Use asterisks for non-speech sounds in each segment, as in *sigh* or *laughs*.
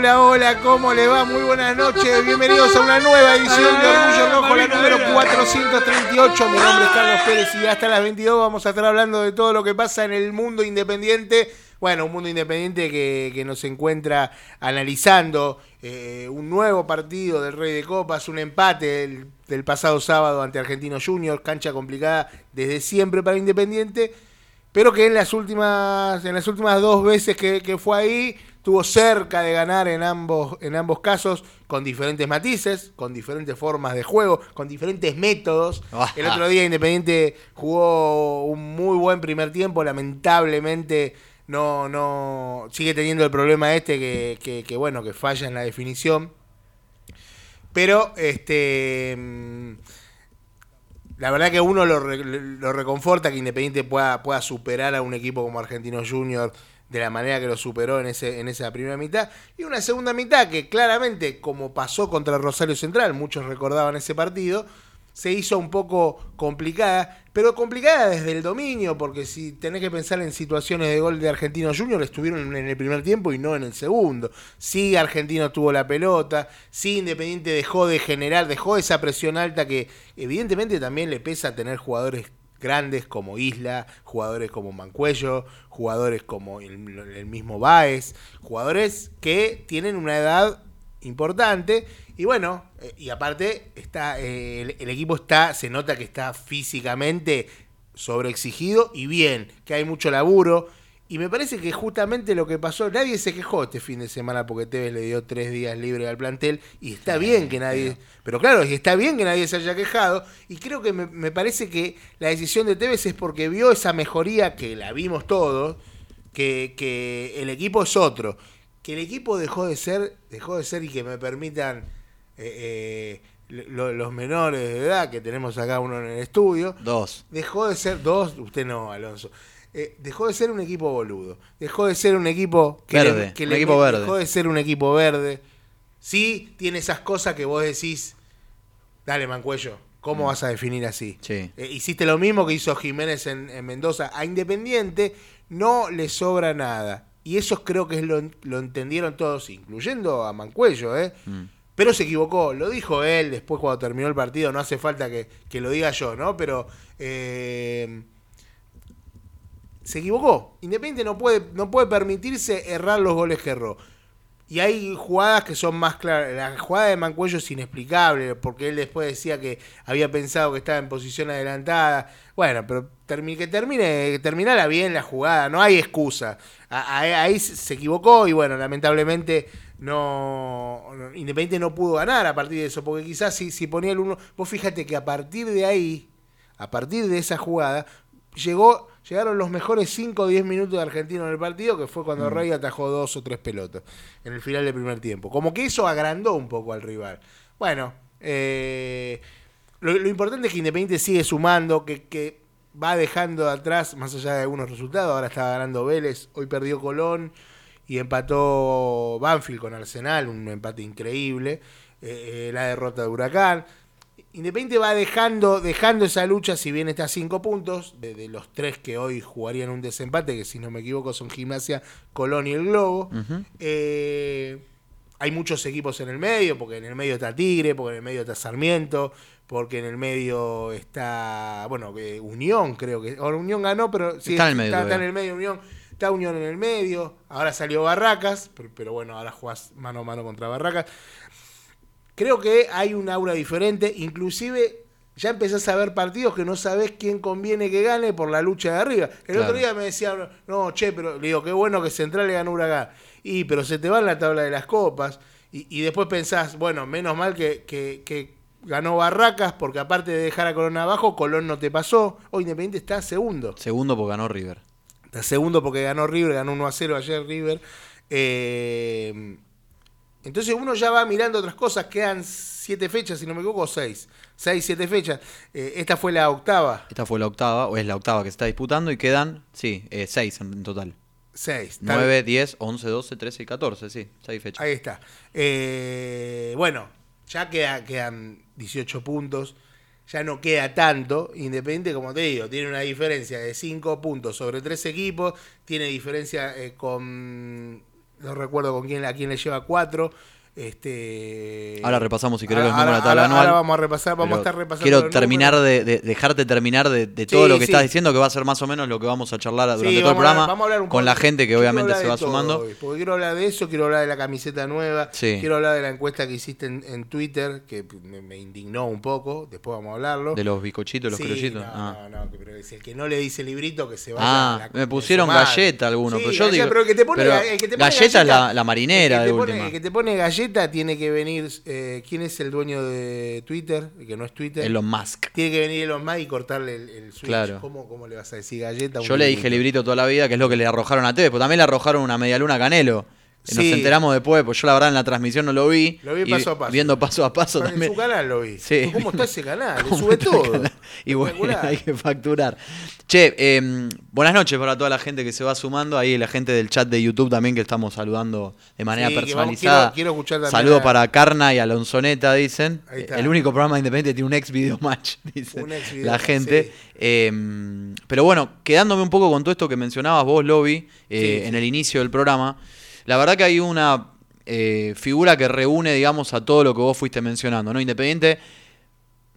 Hola, hola, ¿cómo le va? Muy buenas noches, bienvenidos a una nueva edición de Orgullo Rojo, la número 438. Mi nombre es Carlos Pérez y hasta las 22 vamos a estar hablando de todo lo que pasa en el mundo independiente. Bueno, un mundo independiente que, que nos encuentra analizando eh, un nuevo partido del Rey de Copas, un empate del, del pasado sábado ante Argentino Juniors, cancha complicada desde siempre para Independiente pero que en las últimas, en las últimas dos veces que, que fue ahí, estuvo cerca de ganar en ambos, en ambos casos, con diferentes matices, con diferentes formas de juego, con diferentes métodos. El otro día Independiente jugó un muy buen primer tiempo, lamentablemente no, no sigue teniendo el problema este que, que, que, bueno, que falla en la definición. Pero este mm, la verdad que uno lo, re- lo reconforta que Independiente pueda, pueda superar a un equipo como Argentino Junior de la manera que lo superó en, ese, en esa primera mitad. Y una segunda mitad que claramente, como pasó contra Rosario Central, muchos recordaban ese partido, se hizo un poco complicada, pero complicada desde el dominio, porque si tenés que pensar en situaciones de gol de Argentino Junior, estuvieron en el primer tiempo y no en el segundo. Sí, Argentino tuvo la pelota, sí, Independiente dejó de generar, dejó esa presión alta que evidentemente también le pesa tener jugadores grandes como Isla, jugadores como Mancuello, jugadores como el, mismo Baez, jugadores que tienen una edad importante. Y bueno, eh, y aparte está eh, el, el equipo está se nota que está físicamente sobreexigido y bien, que hay mucho laburo y me parece que justamente lo que pasó, nadie se quejó este fin de semana porque Tevez le dio tres días libres al plantel y está bien que nadie, pero claro, y está bien que nadie se haya quejado y creo que me, me parece que la decisión de Tevez es porque vio esa mejoría que la vimos todos, que, que el equipo es otro, que el equipo dejó de ser, dejó de ser y que me permitan eh, eh, lo- los menores de edad que tenemos acá uno en el estudio, Dos. dejó de ser dos, usted no, Alonso. Eh, dejó de ser un equipo boludo. Dejó de ser un equipo que Verde, le- que un le- equipo verde. Dejó de ser un equipo verde. Sí, tiene esas cosas que vos decís, dale, Mancuello, ¿cómo vas a definir así? Mm. Sí. Eh, hiciste lo mismo que hizo Jiménez en, en Mendoza. A Independiente no le sobra nada. Y eso creo que es lo, lo entendieron todos, incluyendo a Mancuello, ¿eh? Mm. Pero se equivocó, lo dijo él después cuando terminó el partido, no hace falta que, que lo diga yo, ¿no? Pero eh, se equivocó. Independiente no puede, no puede permitirse errar los goles que erró. Y hay jugadas que son más claras. La jugada de Mancuello es inexplicable, porque él después decía que había pensado que estaba en posición adelantada. Bueno, pero que termine, que terminara bien la jugada, no hay excusa. Ahí se equivocó y bueno, lamentablemente no- Independiente no pudo ganar a partir de eso, porque quizás si, si ponía el uno, vos fíjate que a partir de ahí, a partir de esa jugada, llegó, llegaron los mejores 5 o 10 minutos de Argentino en el partido, que fue cuando Rey atajó dos o tres pelotas en el final del primer tiempo. Como que eso agrandó un poco al rival. Bueno, eh, lo, lo importante es que Independiente sigue sumando, que, que va dejando atrás, más allá de algunos resultados, ahora estaba ganando Vélez, hoy perdió Colón y empató Banfield con Arsenal, un empate increíble, eh, eh, la derrota de Huracán. Independiente va dejando, dejando esa lucha, si bien está a cinco puntos, de, de los tres que hoy jugarían un desempate, que si no me equivoco son Gimnasia, Colón y el Globo. Eh, hay muchos equipos en el medio, porque en el medio está Tigre, porque en el medio está Sarmiento, porque en el medio está, bueno, que Unión creo que, o Unión ganó, pero sí, Está en el medio está, está en el medio Unión, está Unión en el medio, ahora salió Barracas, pero, pero bueno, ahora jugás mano a mano contra Barracas. Creo que hay un aura diferente, inclusive ya empezás a ver partidos que no sabés quién conviene que gane por la lucha de arriba. El Claro. otro día me decía, no, che, pero le digo, qué bueno que Central le ganó Huracán. Y, pero se te va en la tabla de las copas. Y, y después pensás, bueno, menos mal que, que- que ganó Barracas, porque aparte de dejar a Colón abajo, Colón no te pasó. Hoy Independiente está segundo. Segundo porque ganó River. Está segundo porque ganó River, ganó 1 a 0 ayer River. Eh, Entonces uno ya va mirando otras cosas, quedan siete fechas, si no me equivoco, seis. Seis, siete fechas. Eh, esta fue la octava. Esta fue la octava, o es la octava que se está disputando, y quedan, sí, eh, seis en, total. Seis. está 9, 10, 11, 12, 13 y 14, sí, seis fechas. Ahí está. Eh, bueno, ya queda- quedan 18 puntos. Ya no queda tanto. Independiente, como te digo, tiene una diferencia de 5 puntos sobre 3 equipos. Tiene diferencia eh, con. No recuerdo con quién, a quién le lleva 4. Este, Ahora repasamos, si querés, los ahora- números de la tabla ahora- anual. ahora vamos a repasar, vamos a estar repasando. Quiero terminar de, de- dejarte terminar de, de todo Sí, lo que sí. estás diciendo, que va a ser más o menos lo que vamos a charlar durante Sí, todo el programa a con poco- la gente que obviamente se de va sumando. hoy, porque quiero hablar de eso, quiero hablar de la camiseta nueva, quiero hablar de la encuesta que hiciste en, en Twitter, que me, me indignó un poco, después vamos a hablarlo. De los bizcochitos, los Sí, criollitos. No, Ah. no, no, pero si el que no le dice librito que se vaya. Ah, a la- me de pusieron galleta algunos, pero yo galleta, digo. pero el que te pone, pero el que te pone galleta es la, la marinera el de que te pone- última. el que te pone galleta tiene que venir. eh, ¿Quién es el dueño de Twitter? Que no es Twitter. Elon Musk. Tiene que venir Elon Musk y cortarle el, el switch. Claro. ¿Cómo, ¿Cómo le vas a decir galleta? Yo le dije librito toda la vida, que es lo que le arrojaron a Tevez, pero también le arrojaron una media luna a Canelo. Nos Sí. enteramos después, pues yo la verdad en la transmisión no lo vi. Lo vi paso a paso. Viendo paso a paso En también. su canal lo vi. Sí. ¿Cómo está ese canal? *laughs* Le ¿Cómo sube todo. canal? Y bueno, *laughs* hay que facturar. Che, eh, buenas noches para toda la gente que se va sumando. Ahí la gente del chat de YouTube también que estamos saludando de manera Sí, vamos- personalizada. quiero- quiero escuchar también Saludo a- para Carna y Alonsoneta, dicen. Ahí está. El único programa independiente tiene un ex video match, *laughs* dice Un ex video la gente. sí. Eh, pero bueno, quedándome un poco con todo esto que mencionabas vos, Lobby, eh, en el inicio del programa. La verdad que hay una eh, figura que reúne, digamos, a todo lo que vos fuiste mencionando, ¿no? Independiente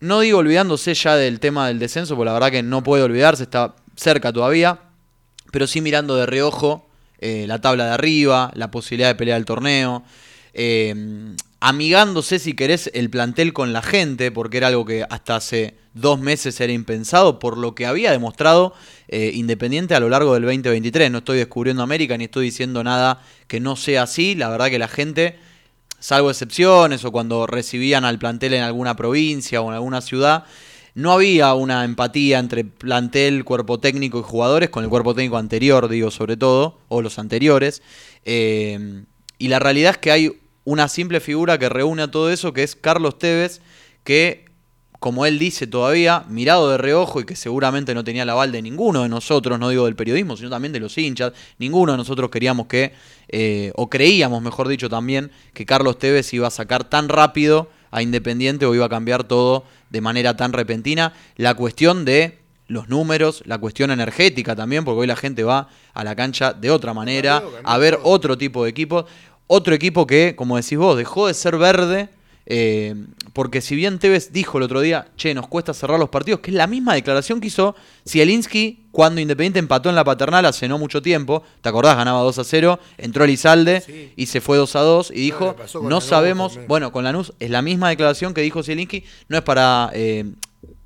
no digo olvidándose ya del tema del descenso, porque la verdad que no puede olvidarse, está cerca todavía, pero sí mirando de reojo eh, la tabla de arriba, la posibilidad de pelear el torneo, eh, amigándose, si querés, el plantel con la gente, porque era algo que hasta hace dos meses era impensado, por lo que había demostrado eh, Independiente a lo largo del 2023. No estoy descubriendo América ni estoy diciendo nada que no sea así, la verdad que la gente salvo excepciones o cuando recibían al plantel en alguna provincia o en alguna ciudad, no había una empatía entre plantel, cuerpo técnico y jugadores, con el cuerpo técnico anterior, digo, sobre todo, o los anteriores. Eh, y la realidad es que hay una simple figura que reúne a todo eso, que es Carlos Tevez, que, como él dice todavía, mirado de reojo y que seguramente no tenía el aval de ninguno de nosotros, no digo del periodismo, sino también de los hinchas, ninguno de nosotros queríamos que, eh, o creíamos, mejor dicho también, que Carlos Tevez iba a sacar tan rápido a Independiente o iba a cambiar todo de manera tan repentina. La cuestión de los números, la cuestión energética también, porque hoy la gente va a la cancha de otra manera, a ver otro tipo de equipos. Otro equipo que, como decís vos, dejó de ser verde, eh, porque si bien Tevez dijo el otro día, che, nos cuesta cerrar los partidos, que es la misma declaración que hizo Zielinski cuando Independiente empató en la paternal hace no mucho tiempo, ¿te acordás? Ganaba 2 a 0, entró Elizalde Sí. y se fue 2 a 2 y dijo, no sabemos, también. bueno, con Lanús es la misma declaración que dijo Zielinski, no es para... eh,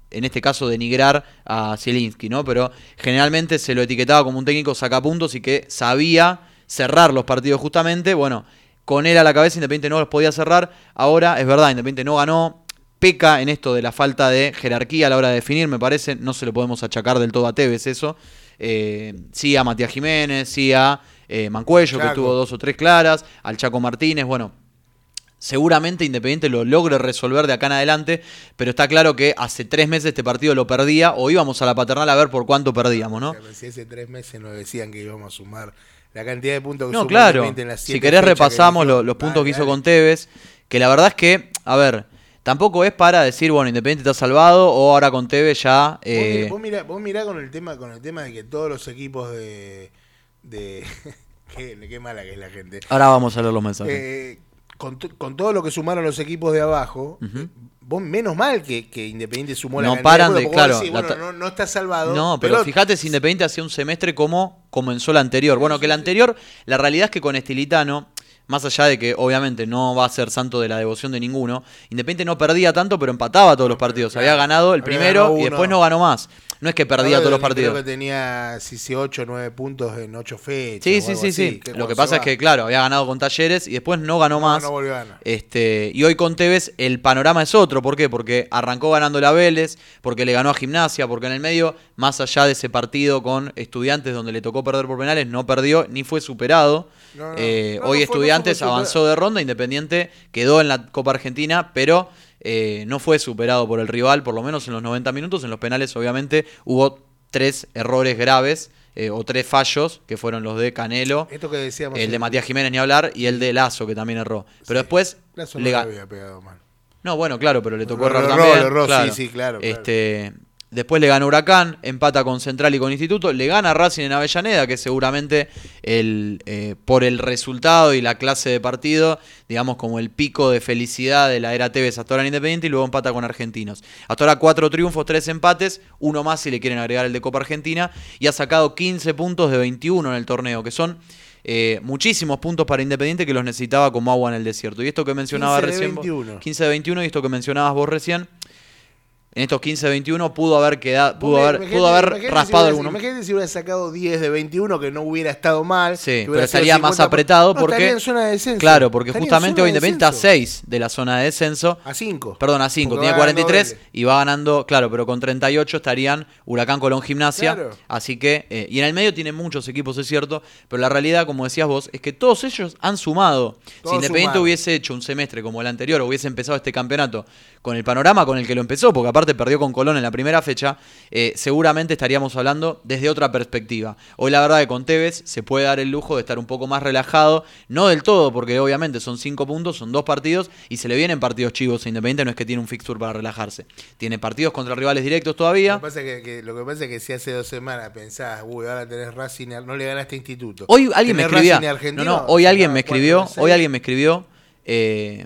en este caso denigrar a Zielinski, ¿no? Pero generalmente se lo etiquetaba como un técnico sacapuntos y que sabía cerrar los partidos justamente. Bueno, con él a la cabeza Independiente no los podía cerrar. Ahora es verdad, Independiente no ganó. Peca en esto de la falta de jerarquía a la hora de definir, me parece. No se lo podemos achacar del todo a Tevez eso. Eh, sí a Matías Jiménez, sí a eh, Mancuello, que tuvo dos o tres claras, al Chaco Martínez, bueno, seguramente Independiente lo logre resolver de acá en adelante, pero está claro que hace tres meses este partido lo perdía o íbamos a la paternal a ver por cuánto perdíamos, ¿no? O sea, Si hace tres meses nos decían que íbamos a sumar la cantidad de puntos que No, claro. En las Si querés que repasamos los puntos que hizo dale. con Tevez, que la verdad es que, a ver, tampoco es para decir, bueno, Independiente está salvado o ahora con Tevez ya... eh, Vos, mirá, vos mirá con el tema con el tema de que todos los equipos de... de *laughs* qué, qué mala que es la gente. Ahora vamos a leer los mensajes. Eh, con, to- con todo lo que sumaron los equipos de abajo, vos menos mal que, que Independiente sumó la No cantidad paran de- claro, decís, la bueno, ta- no, no está salvado. No, pero, fíjate si Independiente hacía un semestre como comenzó el anterior. Bueno, que el anterior, la realidad es que con Estilitano, más allá de que obviamente no va a ser santo de la devoción de ninguno, Independiente no perdía tanto, pero empataba todos los partidos. Había ganado el primero ganado y después no ganó más. No es que perdía todos los partidos. Creo que tenía si, si 8 o 9 puntos en 8 fechas. Sí, sí, sí, sí. Lo que pasa es que, claro, había ganado con Talleres y después no ganó no, más. No volvió a ganar. Este, y hoy con Tevez el panorama es otro. ¿Por qué? Porque arrancó ganando la Vélez, porque le ganó a Gimnasia, porque en el medio, más allá de ese partido con estudiantes donde le tocó perder por penales, no perdió ni fue superado. No, no. Eh, hoy fue- Estudiantes avanzó de ronda, Independiente quedó en la Copa Argentina, pero eh, no fue superado por el rival, por lo menos en los 90 minutos. En los penales, obviamente, hubo tres errores graves. eh, o tres fallos, que fueron los de Canelo, Esto que decíamos. el de Matías Jiménez ni hablar, y el de Lazo, que también erró. Pero Sí. después Lazo le no había pegado mal. no, bueno, claro, pero le tocó errar también. lo erró, sí, claro. sí, claro, claro. Después le gana Huracán, empata con Central y con Instituto, le gana Racing en Avellaneda, que seguramente el, eh, por el resultado y la clase de partido, digamos como el pico de felicidad de la era Tevez hasta ahora en Independiente y luego empata con Argentinos. Hasta ahora cuatro triunfos, tres empates, uno más si le quieren agregar el de Copa Argentina y ha sacado 15 puntos de 21 en el torneo, que son... eh, muchísimos puntos para Independiente que los necesitaba como agua en el desierto. Y esto que mencionaba 15 de recién. vos- 21. 15 de 21 y esto que mencionabas vos recién. En estos 15 de 21 pudo haber quedado, pudo haber, imagínate- pudo haber si raspado hubiera- alguno. Imagínate si hubiera sacado 10 de 21, que no hubiera estado mal. Sí, pero estaría más 50 apretado No, porque- estaría en zona de descenso. Claro, porque Estaría justamente hoy de Independiente está a descenso. 6 de la zona de descenso. A 5. Perdón, a 5, Porque tiene va ganando 43 Vélez. y va ganando, claro, pero con 38 estarían Huracán Colón Gimnasia. Claro. Así que, eh, y en el medio tiene muchos equipos, es cierto, pero la realidad, como decías vos, es que todos ellos han sumado. Todos si Independiente hubiese hecho un semestre como el anterior, hubiese empezado este campeonato con el panorama con el que lo empezó, porque aparte perdió con Colón en la primera fecha, eh, seguramente estaríamos hablando desde otra perspectiva. Hoy la verdad que con Tevez se puede dar el lujo de estar un poco más relajado, no del todo, porque obviamente son cinco puntos, son dos partidos y se le vienen partidos chivos a Independiente, no es que tiene un fixture para relajarse. Tiene partidos contra rivales directos Lo todavía. que, pasa es que, que- lo que pasa es que si hace dos semanas pensás, uy, ahora tenés Racing, no le ganaste Instituto. Hoy alguien me escribía. No, no, hoy alguien me escribió. Hoy alguien me escribió. eh,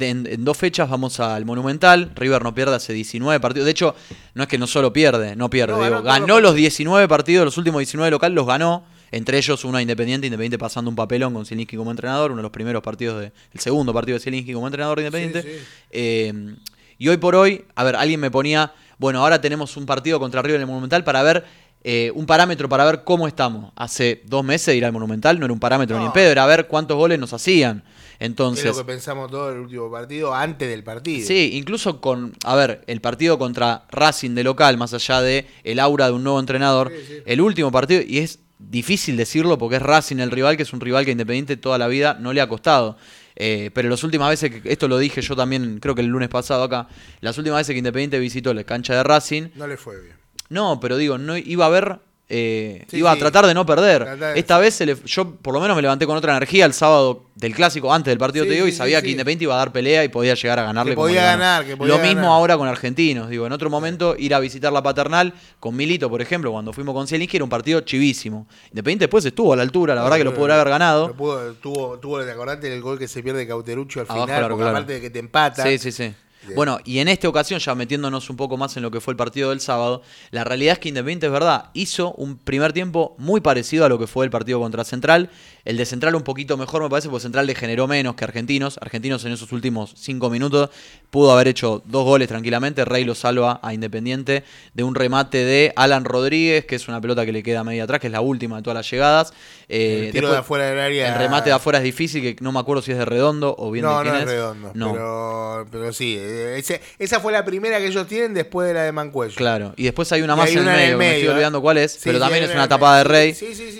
en, en dos fechas vamos al Monumental. River no pierde hace 19 partidos. De hecho, no es que no solo pierde, no pierde. No, digo, ganó los los 19 partidos, los últimos 19 local los ganó. Entre ellos uno a Independiente, Independiente pasando un papelón con Zielinski como entrenador, uno de los primeros partidos de. El segundo partido de Zielinski como entrenador de Independiente. Sí, sí. Eh, y hoy por hoy, a ver, alguien me ponía, bueno, ahora tenemos un partido contra River en el Monumental para ver eh, un parámetro para ver cómo estamos. Hace dos meses ir al Monumental no era un parámetro ni en pedo, era ver cuántos goles nos hacían. Es Entonces, lo que pensamos todo el último partido, antes del partido. sí, incluso con, a ver, el partido contra Racing de local, más allá de el aura de un nuevo entrenador, Sí, sí. el último partido, y es difícil decirlo porque es Racing el rival, que es un rival que Independiente toda la vida no le ha costado. Eh, pero las últimas veces, que esto lo dije yo también, creo que el lunes pasado acá, las últimas veces que Independiente visitó la cancha de Racing, No le fue bien. no, pero digo, no iba a ver. Eh, Sí, iba a sí. tratar de no perder. Tratar Esta vez se le- yo por lo menos me levanté con otra energía el sábado del clásico, antes del partido, Sí, te digo, y sabía que. Independiente iba a dar pelea y podía llegar a ganarle. Que podía ganar, que podía Lo mismo ahora con Argentinos. Digo, en otro momento ir a visitar la paternal con Milito, por ejemplo, cuando fuimos con Zielinski, era un partido chivísimo. Independiente después estuvo a la altura, la verdad que lo podría haber ganado. Lo pudo- tuvo, tuvo, ¿te acordate del gol que se pierde Cauterucho al Abajo final? porque aparte de que te empata. Sí, sí, sí. Bien. Bueno, y en esta ocasión, ya metiéndonos un poco más en lo que fue el partido del sábado, la realidad es que Independiente es verdad, hizo un primer tiempo muy parecido a lo que fue el partido contra Central. El de Central un poquito mejor, me parece, porque Central le generó menos que Argentinos. Argentinos en esos últimos cinco minutos pudo haber hecho dos goles tranquilamente. Rey lo salva a Independiente de un remate de Alan Rodríguez, que es una pelota que le queda media atrás, que es la última de todas las llegadas. Eh, el tiro después- de afuera del área. el remate de afuera es difícil, que no me acuerdo si es de redondo o bien No, de quién no es es. redondo. No. Pero, pero sí, ese- esa fue la primera que ellos tienen después de la de Mancuello. Claro, y después hay una Y más hay en el una en el medio, me estoy ¿eh? olvidando cuál es, Sí, pero sí, también es una tapada de. Rey,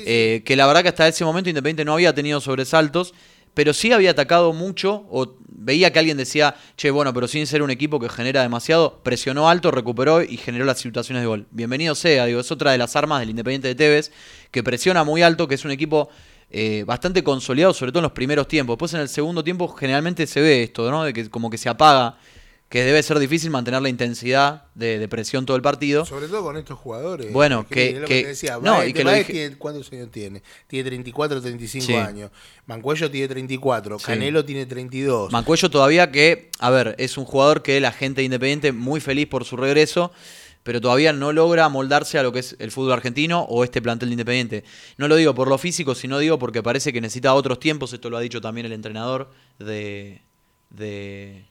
eh, que la verdad que hasta ese momento Independiente no había tenido sobresaltos, pero sí había atacado mucho, o veía que alguien decía, che, bueno, pero sin ser un equipo que genera demasiado, presionó alto, recuperó y generó las situaciones de gol. Bienvenido sea, digo, es otra de las armas del Independiente de Tevez, que presiona muy alto, que es un equipo... eh, bastante consolidado, sobre todo en los primeros tiempos. Después en el segundo tiempo generalmente se ve esto, ¿no? De que como que se apaga, que debe ser difícil mantener la intensidad de, de presión todo el partido. Sobre todo con estos jugadores. Bueno, que- lo que- te decía. no, Baez- y que lo Baez dije- tiene- ¿Cuántos años tiene? Tiene 34, 35 Sí. años. Mancuello tiene 34. Sí. Canelo tiene 32. Mancuello todavía que, a ver, es un jugador que la gente de Independiente muy feliz por su regreso, pero todavía no logra moldarse a lo que es el fútbol argentino o este plantel de Independiente. No lo digo por lo físico, sino digo porque parece que necesita otros tiempos, esto lo ha dicho también el entrenador de, de,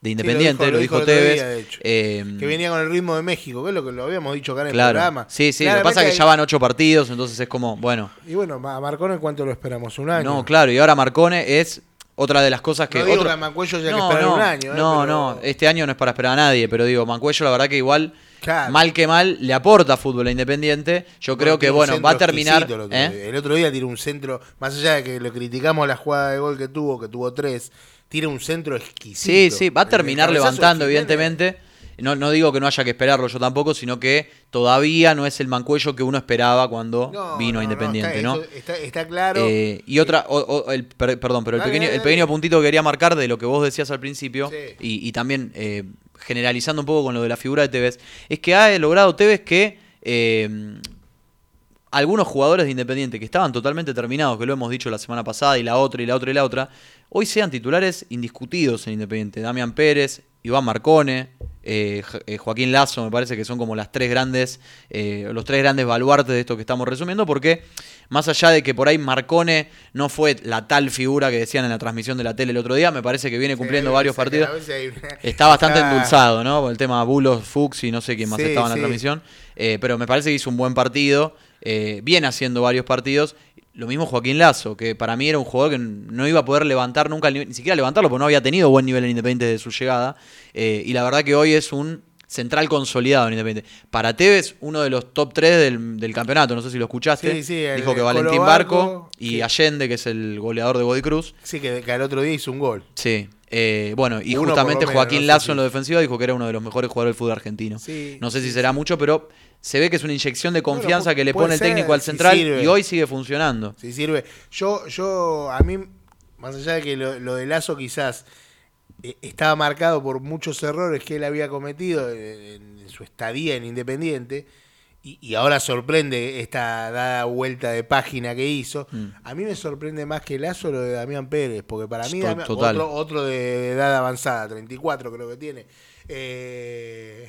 de Independiente, lo lo dijo- lo Tevez. día, eh, Que venía con el ritmo de México, que es lo que lo habíamos dicho acá en el programa. Sí, sí, lo que pasa es que ya van ocho partidos, entonces es como, bueno. Y bueno, a Marcone, ¿cuánto lo esperamos? ¿Un año? No, claro, y ahora Marcone es otra de las cosas que. No digo otro- que a Mancuello ya hay que no, esperar no, un año, ¿eh? no, Pero- no, este año no es para esperar a nadie, pero digo, Mancuello la verdad que igual, Claro. mal que mal, le aporta fútbol a Independiente. Yo creo que, bueno, va a terminar. El otro, ¿eh? día. El otro día tiró un centro, más allá de que le criticamos la jugada de gol que tuvo, que tuvo tres, tira un centro exquisito. Sí, sí, va a terminar levantando, evidentemente. No, no digo que no haya que esperarlo yo tampoco, sino que todavía no es el mancuello que uno esperaba cuando No, vino no, a Independiente, está, ¿no? Está, está claro. Eh, y otra, o- o- el, per- perdón, pero el Dale, pequeño, dale, el pequeño puntito que quería marcar de lo que vos decías al principio, Sí. y, y también eh, generalizando un poco con lo de la figura de Tevez, es que ha logrado Tevez que eh, algunos jugadores de Independiente que estaban totalmente terminados, que lo hemos dicho la semana pasada, y la otra, y la otra, y la otra, hoy sean titulares indiscutidos en Independiente. Damián Pérez, Iván Marcone, eh, eh, Joaquín Lazo, me parece que son como las tres grandes, eh, los tres grandes baluartes de esto que estamos resumiendo, porque más allá de que por ahí Marcone no fue la tal figura que decían en la transmisión de la tele el otro día, me parece que viene cumpliendo Sí, varios partidos. *laughs* Está bastante está- endulzado, ¿no? Por el tema Bulos, Fuchs y no sé quién más Sí, estaba en la sí. transmisión. Eh, pero me parece que hizo un buen partido. Eh, viene haciendo varios partidos. Lo mismo Joaquín Lazo, que para mí era un jugador que no iba a poder levantar nunca ni siquiera levantarlo, porque no había tenido buen nivel en Independiente desde su llegada. Eh, y la verdad que hoy es un central consolidado en Independiente. Para Tevez, uno de los top 3 del, del campeonato, no sé si lo escuchaste. Sí, sí, el- Dijo que Valentín Barco, y que- Allende, que es el goleador de Godoy Cruz. Sí, que, que al otro día hizo un gol. Sí, eh, bueno, y Uno justamente menos, Joaquín no sé Lazo si- en lo defensivo dijo que era uno de los mejores jugadores del fútbol argentino. Sí, no sé si sí, será mucho, pero se ve que es una inyección de confianza que le pone el técnico al central y hoy sigue funcionando. Si sirve. Yo, yo, a mí, más allá de que lo, lo de Lazo quizás eh, estaba marcado por muchos errores que él había cometido en, en su estadía en Independiente, y, y ahora sorprende esta dada vuelta de página que hizo, Mm. a mí me sorprende más que Lazo lo de Damián Pérez, porque para mí Damián- otro, otro de edad avanzada, 34 creo que tiene. Eh,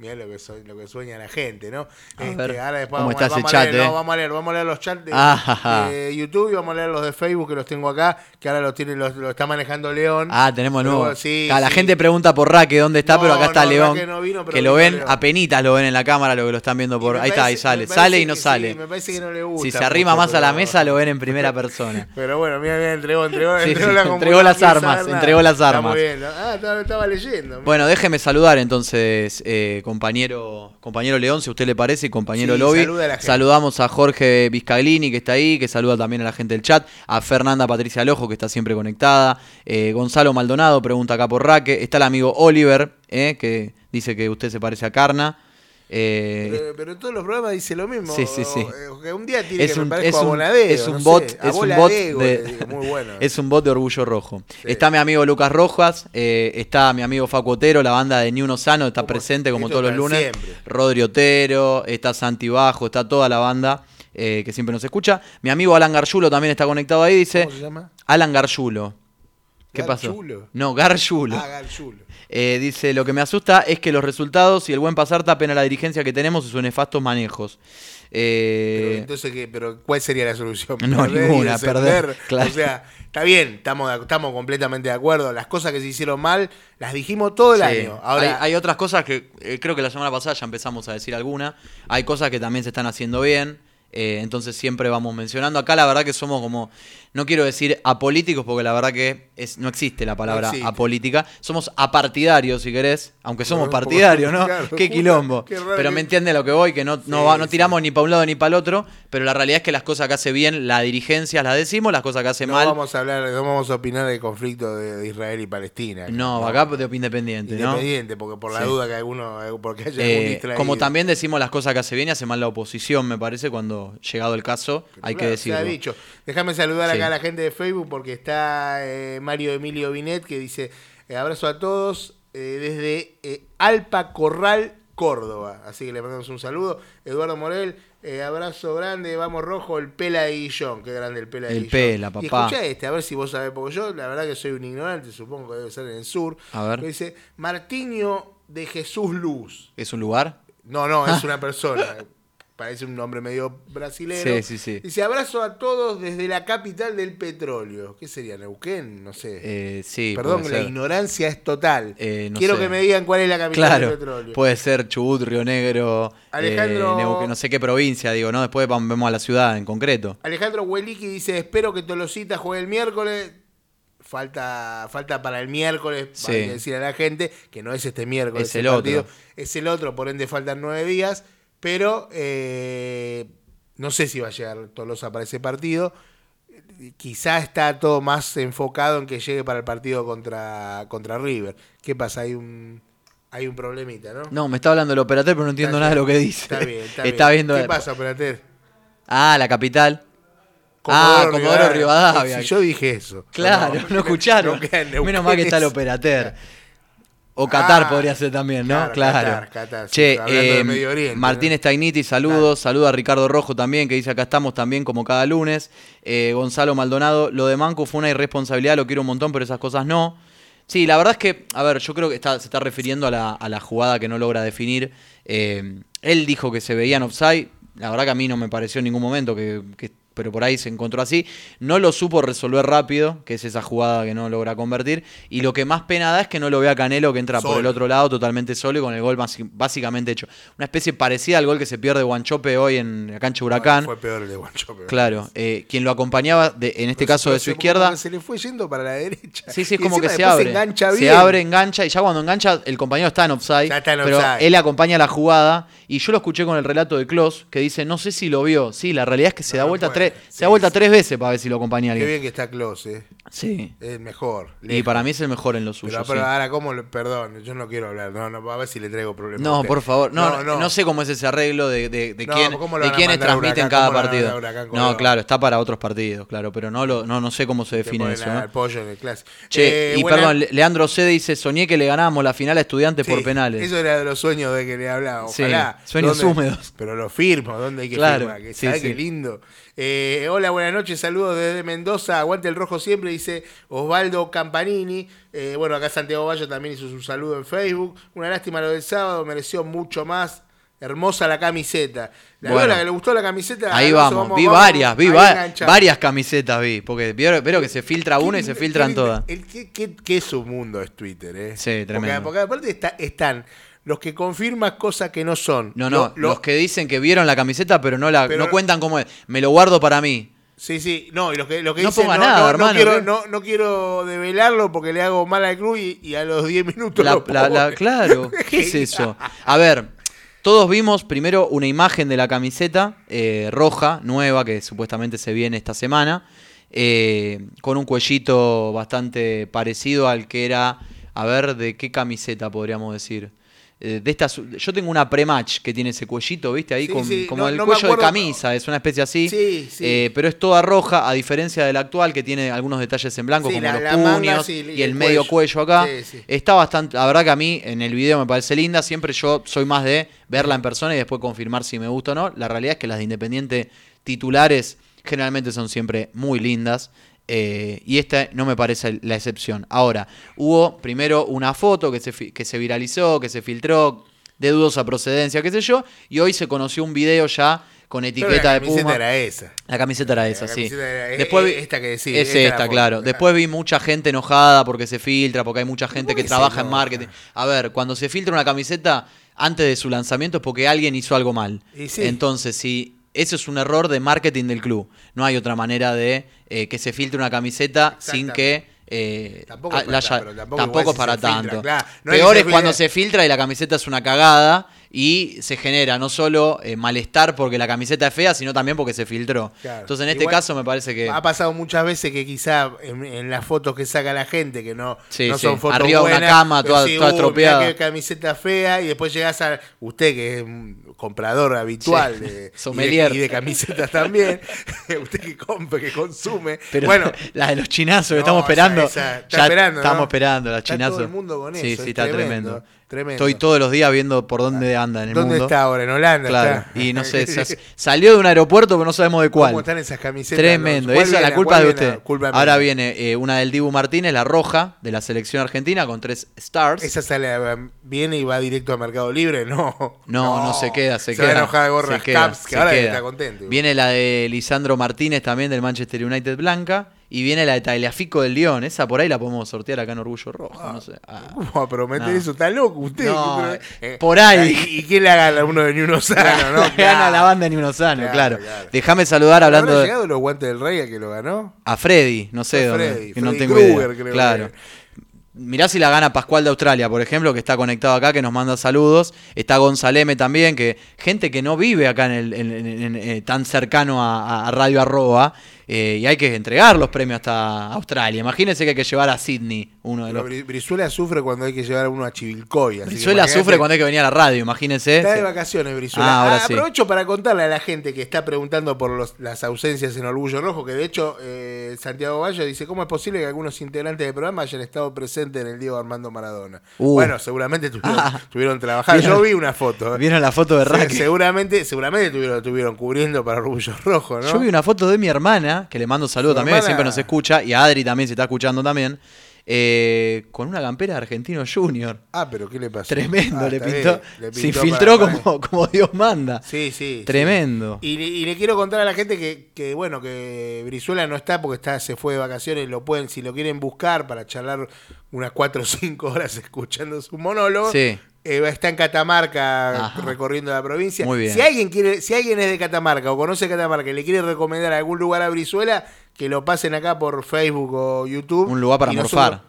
Mirá lo que, sue- lo que sueña la gente, ¿no? Este, ahora después ¿cómo vamos, vamos a chat, leer, eh? no, vamos a leer, vamos a leer los chats de, Ah, YouTube y vamos a leer los de Facebook que los tengo acá, que ahora los tiene, los, los está manejando León. Ah, tenemos nuevo. sí, la sí. gente pregunta por Raque dónde está, No, pero acá está no, León. Vino, que lo ven, apenitas lo ven en la cámara, lo que lo están viendo por. Ahí está, ahí sale. Sale y no que sale. sí, me parece que no le gusta. si se arrima más a la mesa, lo ven en primera *laughs* persona. Pero bueno, mira, mira, entregó, entregó, entregó la entregó las armas, entregó las Está armas. muy bien, ¿no? Ah, estaba, estaba leyendo. Bueno, déjeme saludar entonces, eh, compañero, compañero León, si a usted le parece, y compañero Sí, Lobby. saluda a. Saludamos a Jorge Vizcaglini, que está ahí, que saluda también a la gente del chat, a Fernanda Patricia Lojo, que está siempre conectada, eh, Gonzalo Maldonado pregunta acá por Raque, está el amigo Oliver, eh, que dice que usted se parece a Carna. Eh, Pero, pero en todos los programas dice lo mismo. Sí, sí, sí. Que un día tiene es que un, me es un- Bonadeo, es un no bot, sé, es un bot de- muy bueno. *laughs* es un bot de Orgullo Rojo. Sí. Está mi amigo Lucas Rojas, eh, está mi amigo Facu Otero, la banda de Ni Uno Sano, está Como- presente como todos los lunes. siempre. Rodri Otero, está Santi Bajo, está toda la banda eh, que siempre nos escucha. Mi amigo Alan Garjulo también está conectado ahí, dice ¿Cómo se llama? Alan Garjulo. ¿Qué pasó? Garchulo. No, Garjulo. Ah, Garchulo. Eh, dice, lo que me asusta es que los resultados y el buen pasar tapen a la dirigencia que tenemos y sus nefastos manejos. Pero, Eh, entonces, ¿qué? pero ¿cuál sería la solución? *laughs* No, Perder ninguna, perder, claro. O sea, está bien, estamos, estamos completamente de acuerdo. Las cosas que se hicieron mal, las dijimos todo el Sí. año. Ahora, hay, hay otras cosas que eh, creo que la semana pasada ya empezamos a decir alguna. Hay cosas que también se están haciendo bien. eh, entonces siempre vamos mencionando. Acá la verdad que somos como, no quiero decir apolíticos porque la verdad que es, no existe la palabra apolítica. Somos apartidarios si querés, aunque somos Bueno, partidarios, ¿no? *laughs* claro, Qué quilombo. qué pero me entiende a lo que voy, que no, va- no sí. tiramos ni para un lado ni para el otro. Pero la realidad es que las cosas que hace bien la dirigencia las decimos, las cosas que hace no mal. vamos a hablar, no vamos a opinar del conflicto de, de Israel y Palestina. No, acá de independiente, ¿no? Independiente, porque por la Sí. duda que alguno, porque haya Eh, algún como también decimos las cosas que hace bien y hace mal la oposición, me parece, cuando llegado el caso, hay que decirlo. Se ha dicho. Déjame saludar Sí. Acá a la gente de Facebook porque está eh, Mario Emilio Binet que dice eh, abrazo a todos eh, desde Alpa Corral, Córdoba. Así que le mandamos un saludo. Eduardo Morel, eh, abrazo grande, vamos rojo, el Pela de Guillón. Qué grande el Pela de El Guillón. Pela, Y papá. escucha este, a ver si vos sabés, porque yo la verdad que soy un ignorante, supongo que debe ser en el sur. A ver. Dice Martiño de Jesús Luz. ¿Es un lugar? No, no, es una persona. *laughs* parece un nombre medio brasilero. Sí, sí, sí. Dice, abrazo a todos desde la capital del petróleo. ¿Qué sería, Neuquén? No sé. Eh, sí, Perdón, la ser. ignorancia es total. Eh, no Quiero sé. que me digan cuál es la capital del petróleo. puede ser Chubut, Río Negro, Alejandro- eh, Neuquén, no sé qué provincia, digo, ¿no? Después vamos- vemos a la ciudad en concreto. Alejandro Hueliqui dice, espero que Tolosita juegue el miércoles. Falta, falta para el miércoles, Sí. que decir a la gente, que no es este miércoles Es el otro. es el otro, por ende faltan nueve días, pero eh, no sé si va a llegar Tolosa para ese partido. Quizá está todo más enfocado en que llegue para el partido contra, contra River. ¿Qué pasa? Hay un, hay un problemita, ¿no? No, me está hablando el operador, pero no entiendo Está nada de lo que dice. Está bien, está, *laughs* bien. viendo. ¿Qué pasa, Operater? Ah, la capital. Ah, Comodoro Rivadavia. Si yo dije eso. Claro, *laughs* no, escucharon. no Neuquén Menos mal que está el eso. *laughs* O Qatar Ah, podría ser también, ¿no? claro, Claro. Qatar, Qatar, sí, che, hablando de eh, Medio Oriente, Martín ¿no? Stagniti, saludos. Saluda a Ricardo Rojo también, que dice acá estamos también como cada lunes. Eh, Gonzalo Maldonado, lo de Manco fue una irresponsabilidad, lo quiero un montón, pero esas cosas no. Sí, la verdad es que, a ver, yo creo que está, se está refiriendo a la, a la jugada que no logra definir. Eh, él dijo que se veían offside. La verdad que a mí no me pareció en ningún momento que, que- pero por ahí se encontró así. No lo supo resolver rápido, que es esa jugada que no logra convertir. Y lo que más pena da es que no lo vea Canelo, que entra por el otro lado totalmente solo y con el gol básicamente hecho. Una especie parecida al gol que se pierde Guanchope hoy en la cancha Huracán. Fue peor el de Guanchope. Claro, eh, quien lo acompañaba, de- en este Pero caso se- de su izquierda. Se le fue yendo para la derecha. Sí, sí, es Y como que se abre. engancha Se bien. abre, engancha, y ya cuando engancha, el compañero está en offside. Está en pero offside. él acompaña la jugada. Y yo lo escuché con el relato de Klaus, que dice, no sé si lo vio. Sí, la realidad es que se No, da vuelta puede. tres, Sí, se da vuelta sí. tres veces para ver si lo acompaña Qué alguien. bien que está Close, eh. Sí. Es mejor. Y para mí es el mejor en lo suyo. Pero, sí. pero ahora, ¿cómo? Perdón, yo no quiero hablar. No, no, a ver si le traigo problemas. No, por favor. No, no, sé cómo es ese arreglo de, de, de No, quién, ¿cómo lo de quiénes transmiten Huracán? cada ¿Cómo lo van a partido. Huracán No, claro, está para otros partidos, claro, pero no lo, no, no sé cómo se define eso. ¿no? pollo en el. Che, Eh, y buena- perdón, Le- Leandro C dice, soñé que le ganábamos la final a estudiantes por penales. Eso era de los sueños de que le hablaba. Ojalá. sueños húmedos. Pero lo firmo, ¿dónde hay que Claro, firmar? Que sí, ¿Sabe sí. qué lindo? Eh, hola, buenas noches, saludos desde Mendoza, aguante el rojo siempre, dice Osvaldo Campanini. Eh, bueno, acá Santiago Bayo también hizo su saludo en Facebook. Una lástima lo del sábado, mereció mucho más. Hermosa la camiseta. La Bueno. Que le gustó la camiseta. Ahí vamos, vi vamos, varias, vi va- varias camisetas vi, porque vieron que se filtra una y se filtran todas. qué, qué- qué es un mundo es Twitter, ¿eh? Sí, tremendo. Porque, porque aparte está- están los que confirman cosas que no son. No, no, Lo- lo- los que dicen que vieron la camiseta pero no la Pero- no cuentan cómo es. Me lo guardo para mí. Sí, sí, no, y los que, los que No dicen, ponga no, nada, no, no hermano, quiero, no, no quiero develarlo porque le hago mal al club y, y a los 10 minutos La- lo la- la- pone. claro, *laughs* ¿qué es eso? A ver, todos vimos primero una imagen de la camiseta eh, roja, nueva, que supuestamente se viene esta semana, eh, con un cuellito bastante parecido al que era, a ver, ¿de qué camiseta podríamos decir? Eh, de estas, yo tengo una pre-match que tiene ese cuellito, ¿viste? Ahí Sí, con, sí, como no- el no cuello de camisa, es una especie así. Sí, sí. Eh, pero es toda roja, a diferencia del actual, que tiene algunos detalles en blanco, como la- los la puños y, el el medio cuello. cuello acá. Sí, sí. Está bastante, la verdad que a mí en el video me parece linda, siempre yo soy más de verla en persona y después confirmar si me gusta o no. La realidad es que las de Independiente titulares generalmente son siempre muy lindas. Eh, y esta no me parece la excepción. Ahora, hubo primero una foto que se, que se viralizó, que se filtró, de dudosa procedencia, qué sé yo, y hoy se conoció un video ya con etiqueta la de camiseta Puma. era esa. La camiseta era esa, La sí. camiseta era- e- Después vi- e- esta que decís, Es esta la foto, claro. claro. Después vi mucha gente enojada porque se filtra, porque hay mucha gente que trabaja en marketing. A ver, cuando se filtra una camiseta antes de su lanzamiento es porque alguien hizo algo mal. Sí. Entonces, si eso es un error de marketing del club, no hay otra manera de eh, que se filtre una camiseta sin que eh, Tampoco es para haya- pero tampoco tampoco igual si para filtra, tanto. claro. No es Peor es cuando se filtra y la camiseta es una cagada y se genera no solo eh, malestar porque la camiseta es fea, sino también porque se filtró. Claro. Entonces, en este caso me parece que... Ha pasado muchas veces que quizá en, en las fotos que saca la gente, que no, Sí, no sí. son fotos Arriba de una buenas, cama, toda- sí, toda "Uh, estropeada". camiseta fea, y después llegás a usted que es comprador habitual Sí. de, *laughs* y, de, Sommelier. y de camisetas también, *laughs* usted que compra, que consume. Pero bueno, *laughs* la de los chinazos que No, estamos esperando. esa- está ya esperando, estamos ¿no? esperando, la Está chinazos. todo el mundo con sí, eso, sí, es está tremendo, tremendo. tremendo. Estoy todos los días viendo por dónde anda en el ¿Dónde mundo. está ahora? En Holanda. Claro, está. y no sé, sa- salió de un aeropuerto, pero no sabemos de cuál. ¿Cómo están esas camisetas? Tremendo, ¿Cuál esa es la culpa ¿Cuál de usted. Culpa Ahora viene eh, una del Dibu Martínez, la roja, de la selección argentina, con tres stars. ¿Esa sale, viene y va directo a Mercado Libre? No. No, no, qué, queda, se, Se va a queda. enojar de gorras se queda, Caps, que se ahora queda. está contento. Viene la de Lisandro Martínez también del Manchester United Blanca. Y viene la de Tagliafico del León. Esa por ahí la podemos sortear acá en Orgullo Rojo. no sé. Ah. ¿Cómo va a prometer No. eso? ¿Está loco usted? No, ¿Qué- por ahí. ¿Y, y quién le haga uno de Ni Uno Sano, no? Gana Claro. la banda ni uno sano, Claro, claro. claro. Déjame saludar hablando ¿Habrá de, llegado los guantes del rey a que lo ganó? a Freddy, no sé A dónde. Freddy, que no tengo Krueger, idea. creo claro. que- Mirá si la gana Pascual de Australia, por ejemplo, que está conectado acá, que nos manda saludos. Está Gonzaleme también, que gente que no vive acá en el, en- eh, tan cercano a, a Radio Arroba. Eh, y hay que entregar los premios hasta Australia. Imagínense que hay que llevar a Sydney uno de Pero los. Bri- Brizuela sufre cuando hay que llevar a uno a Chivilcoy. así Brizuela sufre cuando hay que venir a la radio, imagínense. Está de vacaciones, Brizuela. Ah, ahora Ah, sí. Aprovecho para contarle a la gente que está preguntando por los- las ausencias en Orgullo Rojo, que de hecho eh, Santiago Valle dice, ¿cómo es posible que algunos integrantes del programa hayan estado presentes en el Diego Armando Maradona? Uh. Bueno, seguramente estuvieron, Ah. *laughs* estuvieron trabajando. ¿Vieron? Yo vi una foto. ¿eh? ¿Vieron la foto de Se- Raque? seguramente seguramente estuvieron, estuvieron cubriendo para Orgullo Rojo, ¿no? Yo vi una foto de mi hermana, que le mando saludos Su también, que siempre nos escucha, y a Adri también se está escuchando también, eh, con una campera de Argentino Junior. Ah, pero ¿qué le pasó? Tremendo, Ah, le, pintó, se infiltró para- para- como, como Dios manda. Sí, sí. Tremendo. sí. Y, le- y le quiero contar a la gente que, que, bueno, que Brizuela no está porque está, se fue de vacaciones, lo pueden, si lo quieren buscar para charlar unas 4 o 5 horas *laughs* escuchando su monólogo. Sí. Eh, está en Catamarca Ajá. recorriendo la provincia. Muy bien. Si alguien quiere, si alguien es de Catamarca o conoce Catamarca y le quiere recomendar algún lugar a Brizuela, que lo pasen acá por Facebook o YouTube. Un lugar para morfar. nosotros-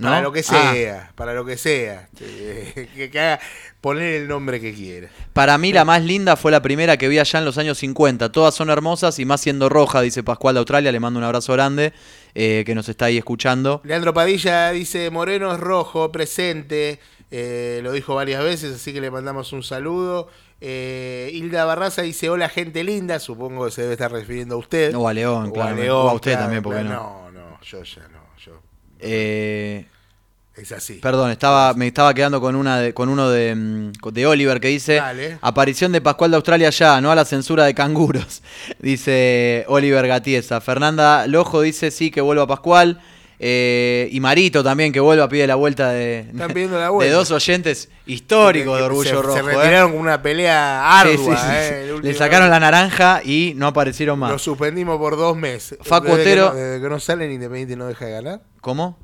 Para ¿No? lo que Ah. sea, para lo que sea. *laughs* Que, que haga poner el nombre que quiera. Para mí la más linda fue la primera que vi allá en los años 50. Todas son hermosas y más siendo roja, dice Pascual de Australia. Le mando un abrazo grande, eh, que nos está ahí escuchando. Leandro Padilla dice, Moreno es rojo, presente, eh, lo dijo varias veces, así que le mandamos un saludo. Eh, Hilda Barraza dice, hola gente linda, supongo que se debe estar refiriendo a usted. O a León, O claro. a León, O a usted claro, también, ¿por qué claro. No, no, yo ya no, yo, Eh, es así. Perdón, estaba, me estaba quedando con una de, con uno de, mm, de Oliver que dice Dale. aparición de Pascual de Australia ya, no a la censura de canguros. *laughs* Dice Oliver Gatiesa. Fernanda Lojo dice sí que vuelva Pascual. Eh, y Marito también que vuelva, pide la vuelta de, Están pidiendo la *laughs* de dos oyentes históricos de Orgullo se, Rojo. Se ¿eh? retiraron con una pelea ardua. sí, sí, eh, sí. Le sacaron la naranja y no aparecieron Lo más. suspendimos por dos meses. Facu Desde que Otero- no- Desde que no salen Independiente no deja de ganar. ¿Cómo?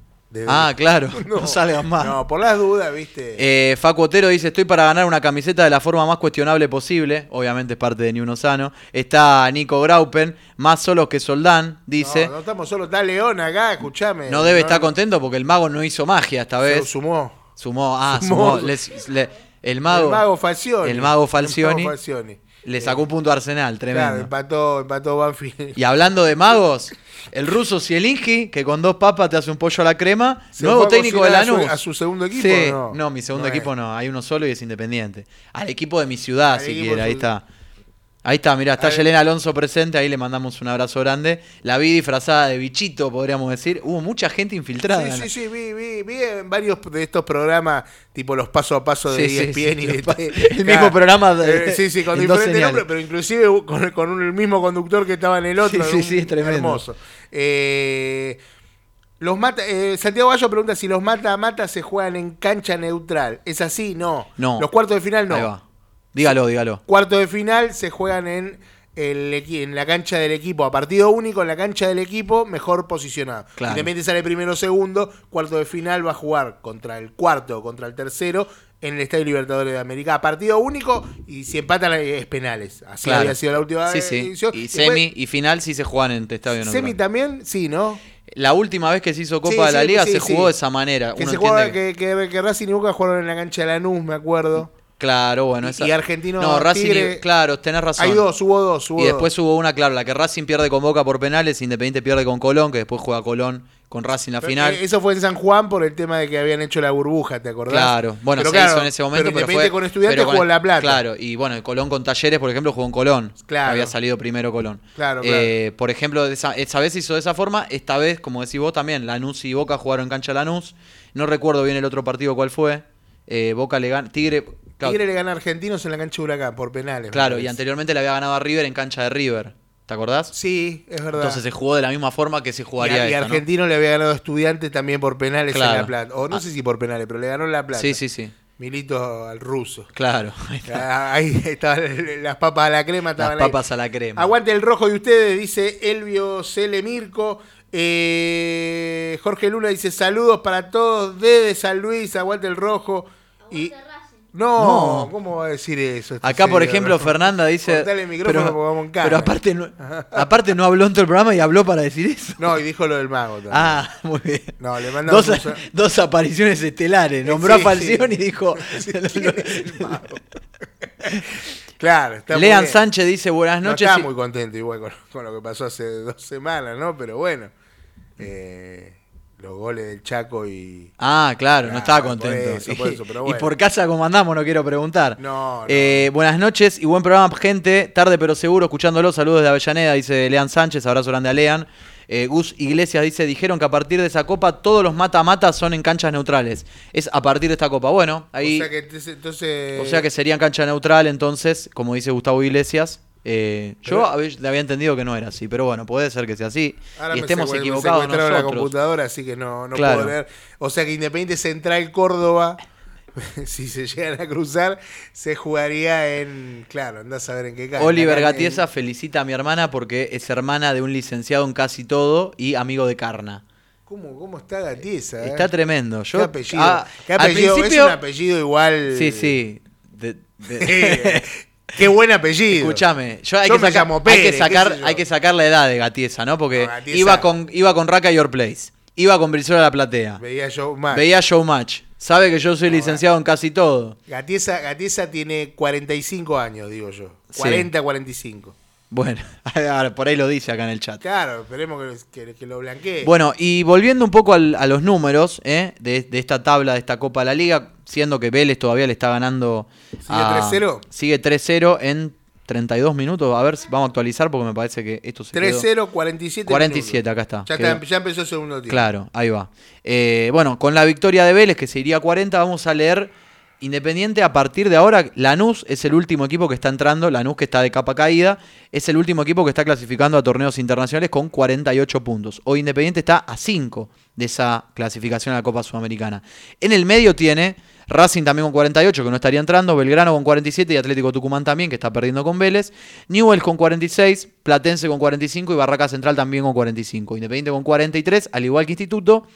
Ah, claro, *laughs* no, salgan más. No, por las dudas, viste. Eh, Facu Otero dice, estoy para ganar una camiseta de la forma más cuestionable posible. Obviamente es parte de Ni Uno Sano. Está Nico Graupen, más solos que Soldán, dice. No, no estamos solo, está León acá, escuchame. No debe estar contento porque el mago no hizo magia esta Se vez. Sumó. Sumó, ah, Sumó. sumó. les- le- el mago, el mago Falcioni. el mago Falcioni. El mago Falcioni. Le sacó un punto a Arsenal, Claro, tremendo. empató, empató Banfield. y hablando de magos, el ruso Zielinski, que con dos papas te hace un pollo a la crema, ¿Se nuevo técnico de cocinar a su- Lanús. a su segundo equipo Sí, no? mi segundo No equipo es. no, hay uno solo y es independiente. Al equipo de mi ciudad, Al si quiere, ahí está. Ahí está, mira, está Yelena Alonso presente, ahí le mandamos un abrazo grande. La vi disfrazada de bichito, podríamos decir. Hubo mucha gente infiltrada. Sí, en sí, sí, vi, vi, vi en varios de estos programas, tipo los paso a paso de Sí, ESPN sí, y de T- el mismo programa de- Eh, sí, sí, con diferentes nombres, pero inclusive con, con un- el mismo conductor que estaba en el otro. Sí, sí, un- sí, es tremendo. Hermoso. Eh, los mata, eh, Santiago Gallo pregunta si los mata-mata se juegan en cancha neutral. ¿Es así? No. No. Los cuartos de final no. Dígalo, dígalo. Cuartos de final se juegan en, el en la cancha del equipo, a partido único, en la cancha del equipo, mejor posicionado. Claro. Independiente sale primero o segundo, cuarto de final va a jugar contra el cuarto o contra el tercero en el Estadio Libertadores de América. A partido único y si empatan eh, es penales. Así Claro. había sido la última Sí, sí. edición. Y Después, semi y final sí se juegan en estadio Semi también, sí, ¿no? La última vez que se hizo Copa Sí, de la Liga se jugó de esa manera. Que Uno se jugaba, que- que, que, que Racing y Boca jugaron en la cancha de Lanús, me acuerdo. Claro, bueno. Esa- y Argentino No, Racing. Tigre- Claro, tenés razón. Hay dos, hubo dos, hubo Y después hubo una, claro, la que Racing pierde con Boca por penales, Independiente pierde con Colón, que después juega Colón con Racing la Pero, final. eh, Eso fue en San Juan por el tema de que habían hecho la burbuja, ¿te acordás? Claro, bueno, Pero se claro, hizo en ese momento, pero pero, Independiente fue, con Estudiantes jugó en La Plata. Claro, y bueno, el Colón con Talleres, por ejemplo, jugó en Colón. Claro. Había salido primero Colón. Claro, Eh, por ejemplo, esa, esa vez se hizo de esa forma, esta vez, como decís vos también, Lanús y Boca jugaron en cancha Lanús. No recuerdo bien el otro partido cuál fue. Eh, Boca le gana. Tigre. Claro, Tigre le gana a Argentinos en la cancha de Huracán por penales. claro, y anteriormente le había ganado a River en cancha de River. ¿Te acordás? Sí, es verdad. Entonces se jugó de la misma forma que se y, jugaría a- y esta, ¿no? Argentino le había ganado a Estudiantes también por penales en Claro. La Plata. O no Ah. sé si por penales, pero le ganó en La Plata. Sí, sí, sí. Milito al ruso. Claro, ahí *laughs* está. Ah, Ahí estaban *laughs* las papas a la crema. Las Estaban ahí. papas a la crema. Aguante el rojo de ustedes, dice Elvio Cele Mirko. Eh, Jorge Luna dice saludos para todos desde San Luis, aguante el rojo. Y no, No. ¿cómo va a decir eso? este Acá, por ejemplo, Fernanda dice. El micrófono porque vamos en pero aparte no, aparte no habló en todo el programa y habló para decir eso. No, y dijo lo del mago también. Ah, muy bien. No, le mandamos Dos, dos apariciones estelares. Nombró Sí, a Falción sí. y dijo. *laughs* Sí, *laughs* ¿quién es el mago? *laughs* claro, está Lean. Sánchez dice buenas No noches. está y- muy contento igual con, con lo que pasó hace dos semanas, ¿no? Pero bueno, eh, los goles del Chaco y... Ah, claro, no Ah, estaba por contento. eso, por eso, pero Y por casa como andamos, no quiero preguntar. No, no. Eh, buenas noches y buen programa, gente. Tarde pero seguro, escuchándolo. Saludos de Avellaneda, dice Lean Sánchez. Abrazo grande a Lean. Eh, Gus Iglesias dice: Dijeron que a partir de esa copa todos los mata-mata son en canchas neutrales. Es a partir de esta copa. Bueno, ahí. O sea que entonces... O sea que sería en cancha neutral, entonces, como dice Gustavo Iglesias. Eh, yo le había entendido que no era así, pero bueno, puede ser que sea así. Ahora y me estemos me equivocados la nosotros. computadora, así que no, no Claro. puedo leer. O sea que Independiente Central Córdoba, *laughs* si se llegan a cruzar, se jugaría en... Claro, andás a ver en qué calle. Oliver en- Gatiesa felicita a mi hermana porque es hermana de un licenciado en casi todo y amigo de Carna. ¿Cómo, ¿Cómo está Gatiesa? eh? Está tremendo. Yo, ¿Qué apellido? ah, ¿Qué al apellido? principio- Es un apellido igual... Sí, sí. de- de- *laughs* *laughs* Qué buen apellido. Escúchame, yo hay, Yo que me sacar, llamo hay Pérez, que sacar, hay que sacar la edad de Gatiesa, ¿no? Porque No, Gatiesa- iba con iba con Raca Your Place, iba con Brizuela La Platea, Veía más. veía Showmatch, sabe que yo soy licenciado en casi todo. Gatiesa, Gatiesa tiene 45 años, digo yo. Sí. 40, 45. Bueno, *laughs* ahora, por ahí lo dice acá en el chat. Claro, esperemos que, que- que lo blanquee. Bueno, y volviendo un poco al- a los números ¿eh? de, de esta tabla, de esta Copa de la Liga, siendo que Vélez todavía le está ganando. ¿Sigue a- 3-0? Sigue 3-0 en 32 minutos. A ver, vamos a actualizar porque me parece que esto se quedó- 3-0, 47 47, minutos. acá está. Ya, Quedó. está, ya empezó el segundo tiempo. Claro, ahí va. Eh, bueno, con la victoria de Vélez, que se iría a 40, vamos a leer Independiente. A partir de ahora, Lanús es el último equipo que está entrando. Lanús, que está de capa caída, es el último equipo que está clasificando a torneos internacionales con 48 puntos. Hoy Independiente está a 5 de esa clasificación a la Copa Sudamericana. En el medio tiene Racing también con 48, que no estaría entrando. Belgrano con 47 y Atlético Tucumán también, que está perdiendo con Vélez. Newell con 46, Platense con 45 y Barraca Central también con 45. Independiente con 43, al igual que Instituto.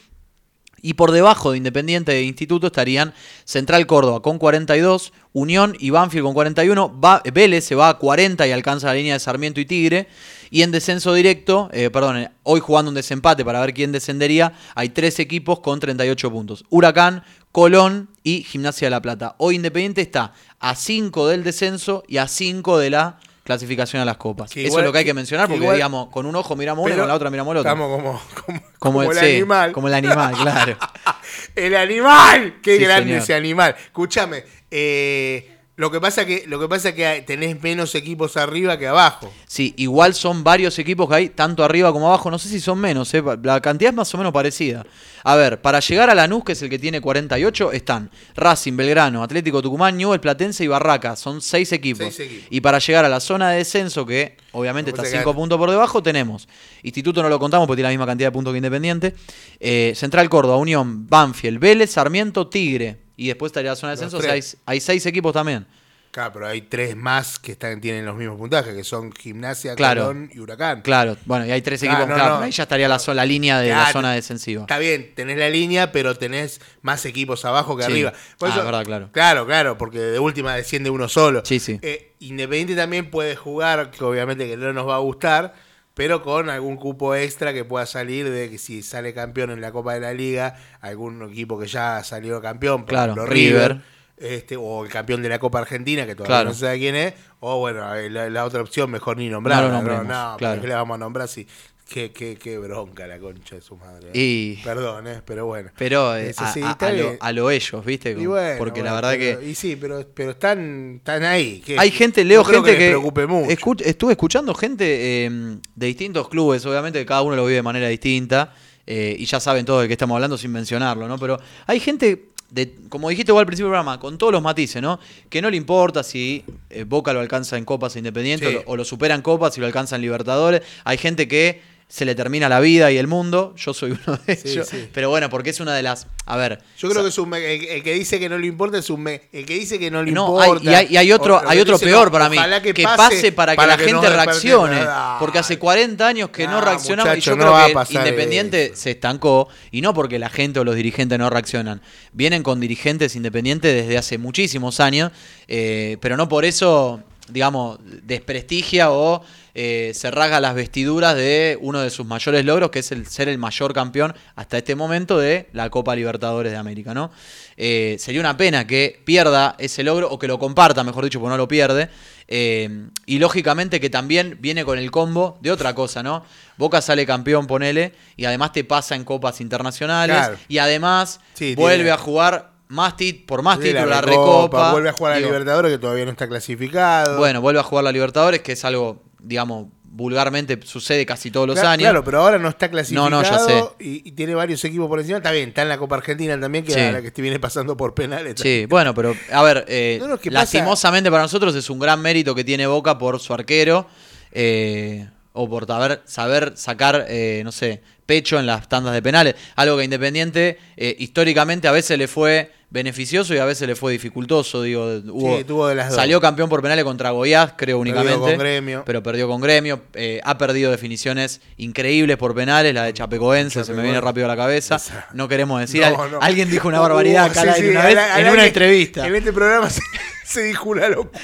Y por debajo de Independiente e Instituto estarían Central Córdoba con 42, Unión y Banfield con 41, Va- Vélez se va a 40 y alcanza la línea de Sarmiento y Tigre. Y en descenso directo, eh, perdón, eh, hoy jugando un desempate para ver quién descendería, hay tres equipos con 38 puntos. Huracán, Colón y Gimnasia de la Plata. Hoy Independiente está a 5 del descenso y a 5 de la clasificación a las copas. Eso es lo que hay que mencionar que porque, igual- digamos, con un ojo miramos uno y con la otra miramos el otro. Estamos como, como, *laughs* como, como el sí, animal. Como el animal, claro. *laughs* El animal. Qué Sí, grande señor. ese animal. Escúchame. eh, lo que pasa que lo que pasa es que tenés menos equipos arriba que abajo. Sí, igual son varios equipos que hay, tanto arriba como abajo. No sé si son menos, ¿eh? la cantidad es más o menos parecida. A ver, para llegar a Lanús, que es el que tiene 48, están Racing, Belgrano, Atlético Tucumán, Newell, Platense y Barraca. Son seis equipos. Seis equipos. Y para llegar a la zona de descenso, que obviamente está pasa que cinco hay- puntos por debajo, tenemos Instituto no lo contamos porque tiene la misma cantidad de puntos que Independiente. eh, Central Córdoba, Unión, Banfield, Vélez, Sarmiento, Tigre. Y después estaría la zona de descenso, o sea, hay, seis equipos también. Claro, pero hay tres más que están, tienen los mismos puntajes, que son Gimnasia, Claro. Colón y Huracán. Claro, bueno, y hay tres equipos, no, claro, no. ahí ya estaría la, la línea de la zona defensiva. Está bien, tenés la línea, pero tenés más equipos abajo que Sí. arriba. Por Ah, eso- verdad, claro. Claro, claro, porque de última desciende uno solo. Sí, sí. Eh, Independiente también puede jugar, que obviamente que no nos va a gustar, pero con algún cupo extra que pueda salir de que si sale campeón en la Copa de la Liga, algún equipo que ya salió campeón, por Claro, ejemplo, River. este, o el campeón de la Copa Argentina, que todavía Claro. no se sabe quién es, o bueno, eh, la, la otra opción mejor ni nombrarla. No No, no, nombremos, ¿para claro. qué la vamos a nombrar si... Qué, qué, qué bronca la concha de su madre. ¿eh? Y- Perdón, eh, pero bueno. Pero eh, a, a- lo, bien. a lo ellos, ¿viste? Y bueno, Porque la verdad pero- que Y sí, pero, pero están, están ahí. que- hay gente, leo no creo gente que, que, les preocupe mucho. escu- estuve escuchando gente eh, de distintos clubes, obviamente que cada uno lo vive de manera distinta eh, y ya saben todo de qué estamos hablando sin mencionarlo, ¿no? Pero hay gente de, como dijiste vos al principio del programa, con todos los matices, ¿no? Que no le importa si eh, Boca lo alcanza en Copas Independiente Sí. o, lo, o lo supera en Copas, si lo alcanza en Libertadores. Hay gente que se le termina la vida y el mundo. Yo soy uno de Sí, ellos. sí. Pero bueno, porque es una de las. A ver. Yo creo que es un el, el que dice que no le importa es un el que dice que no le No, hay- importa. y hay, y hay otro, o- hay otro peor no, para mí. Que, pase, para que la gente reaccione. Porque hace 40 años que no, No, reaccionamos. y yo creo que Independiente eso. se estancó. Y no porque la gente o los dirigentes no reaccionan. Vienen con dirigentes independientes desde hace muchísimos años. eh, pero no por eso, digamos, desprestigia o eh, se rasga las vestiduras de uno de sus mayores logros, que es el ser el mayor campeón hasta este momento de la Copa Libertadores de América, ¿no? Eh, sería una pena que pierda ese logro, o que lo comparta, mejor dicho, porque no lo pierde. Eh, y lógicamente que también viene con el combo de otra cosa, ¿no? Boca sale campeón, ponele, y además te pasa en copas internacionales, Claro. y además Sí, vuelve tiene- a jugar más tit por más títulos, la, Recopa, Recopa. Vuelve a jugar a Libertadores que todavía no está clasificado. Bueno, vuelve a jugar la Libertadores, que es algo, digamos, vulgarmente sucede casi todos los años. Claro, pero ahora no está clasificado No, no, ya sé. Y, y tiene varios equipos por encima. Está bien, está en la Copa Argentina también, que Sí. es la que viene pasando por penales. Sí, bueno, pero a ver, eh, No, no, ¿qué pasa? lastimosamente para nosotros es un gran mérito que tiene Boca por su arquero eh, o por saber, saber sacar, eh, no sé, pecho en las tandas de penales. Algo que Independiente históricamente a veces le fue beneficioso y a veces le fue dificultoso. Digo, hubo, tuvo de las dos. Salió campeón por penales contra Goiás, creo Perdió únicamente. con Gremio. Pero perdió con Gremio. eh, ha perdido definiciones increíbles por penales, la de Chapecoense, se me viene rápido a la cabeza. Esa. No queremos decir. No, al- no. Alguien dijo una barbaridad Uh, acá sí, sí, una vez en una entrevista. En este programa se, *laughs* se dijo una locura.